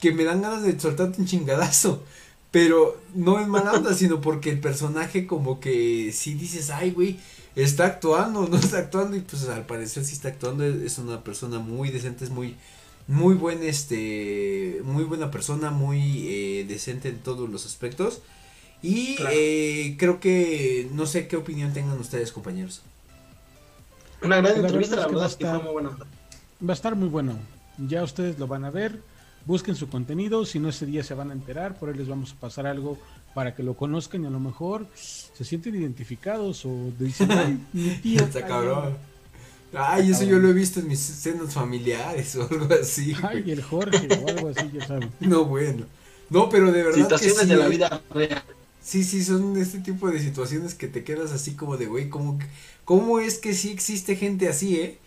que me dan ganas de soltarte un chingadazo. Pero no es mala onda, sino porque el personaje como que si dices, ay, güey, está actuando, no está actuando. Y pues al parecer sí está actuando. Es una persona muy decente, es muy, muy buen, este, muy buena persona, muy eh, decente en todos los aspectos. Y eh, creo que, no sé qué opinión tengan ustedes, compañeros. Una gran entrevista, la verdad es que, va, a estar, muy buena. Va a estar muy bueno. Ya ustedes lo van a ver. Busquen su contenido. Si no, ese día se van a enterar. Por ahí les vamos a pasar algo para que lo conozcan y a lo mejor se sienten identificados o dicen, ay, mi tío. Está cabrón. Ay, eso yo lo he visto en mis escenas familiares o algo así. Ay, el Jorge o algo así, ya saben. No, bueno. No, pero de verdad. Situaciones que sí, de la vida real. Sí, sí, son este tipo de situaciones que te quedas así como de, güey, como que ¿Cómo es que sí existe gente así, eh?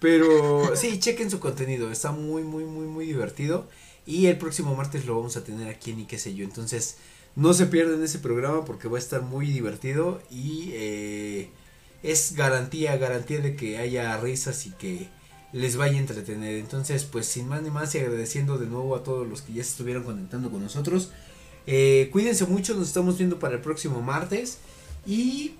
Pero sí, chequen su contenido, está muy, muy, muy, muy divertido. Y el próximo martes lo vamos a tener aquí en y qué sé yo. Entonces, no se pierdan ese programa porque va a estar muy divertido y eh, es garantía, garantía de que haya risas y que les vaya a entretener. Entonces, pues sin más ni más y agradeciendo de nuevo a todos los que ya se estuvieron conectando con nosotros. Eh, cuídense mucho, nos estamos viendo para el próximo martes. Y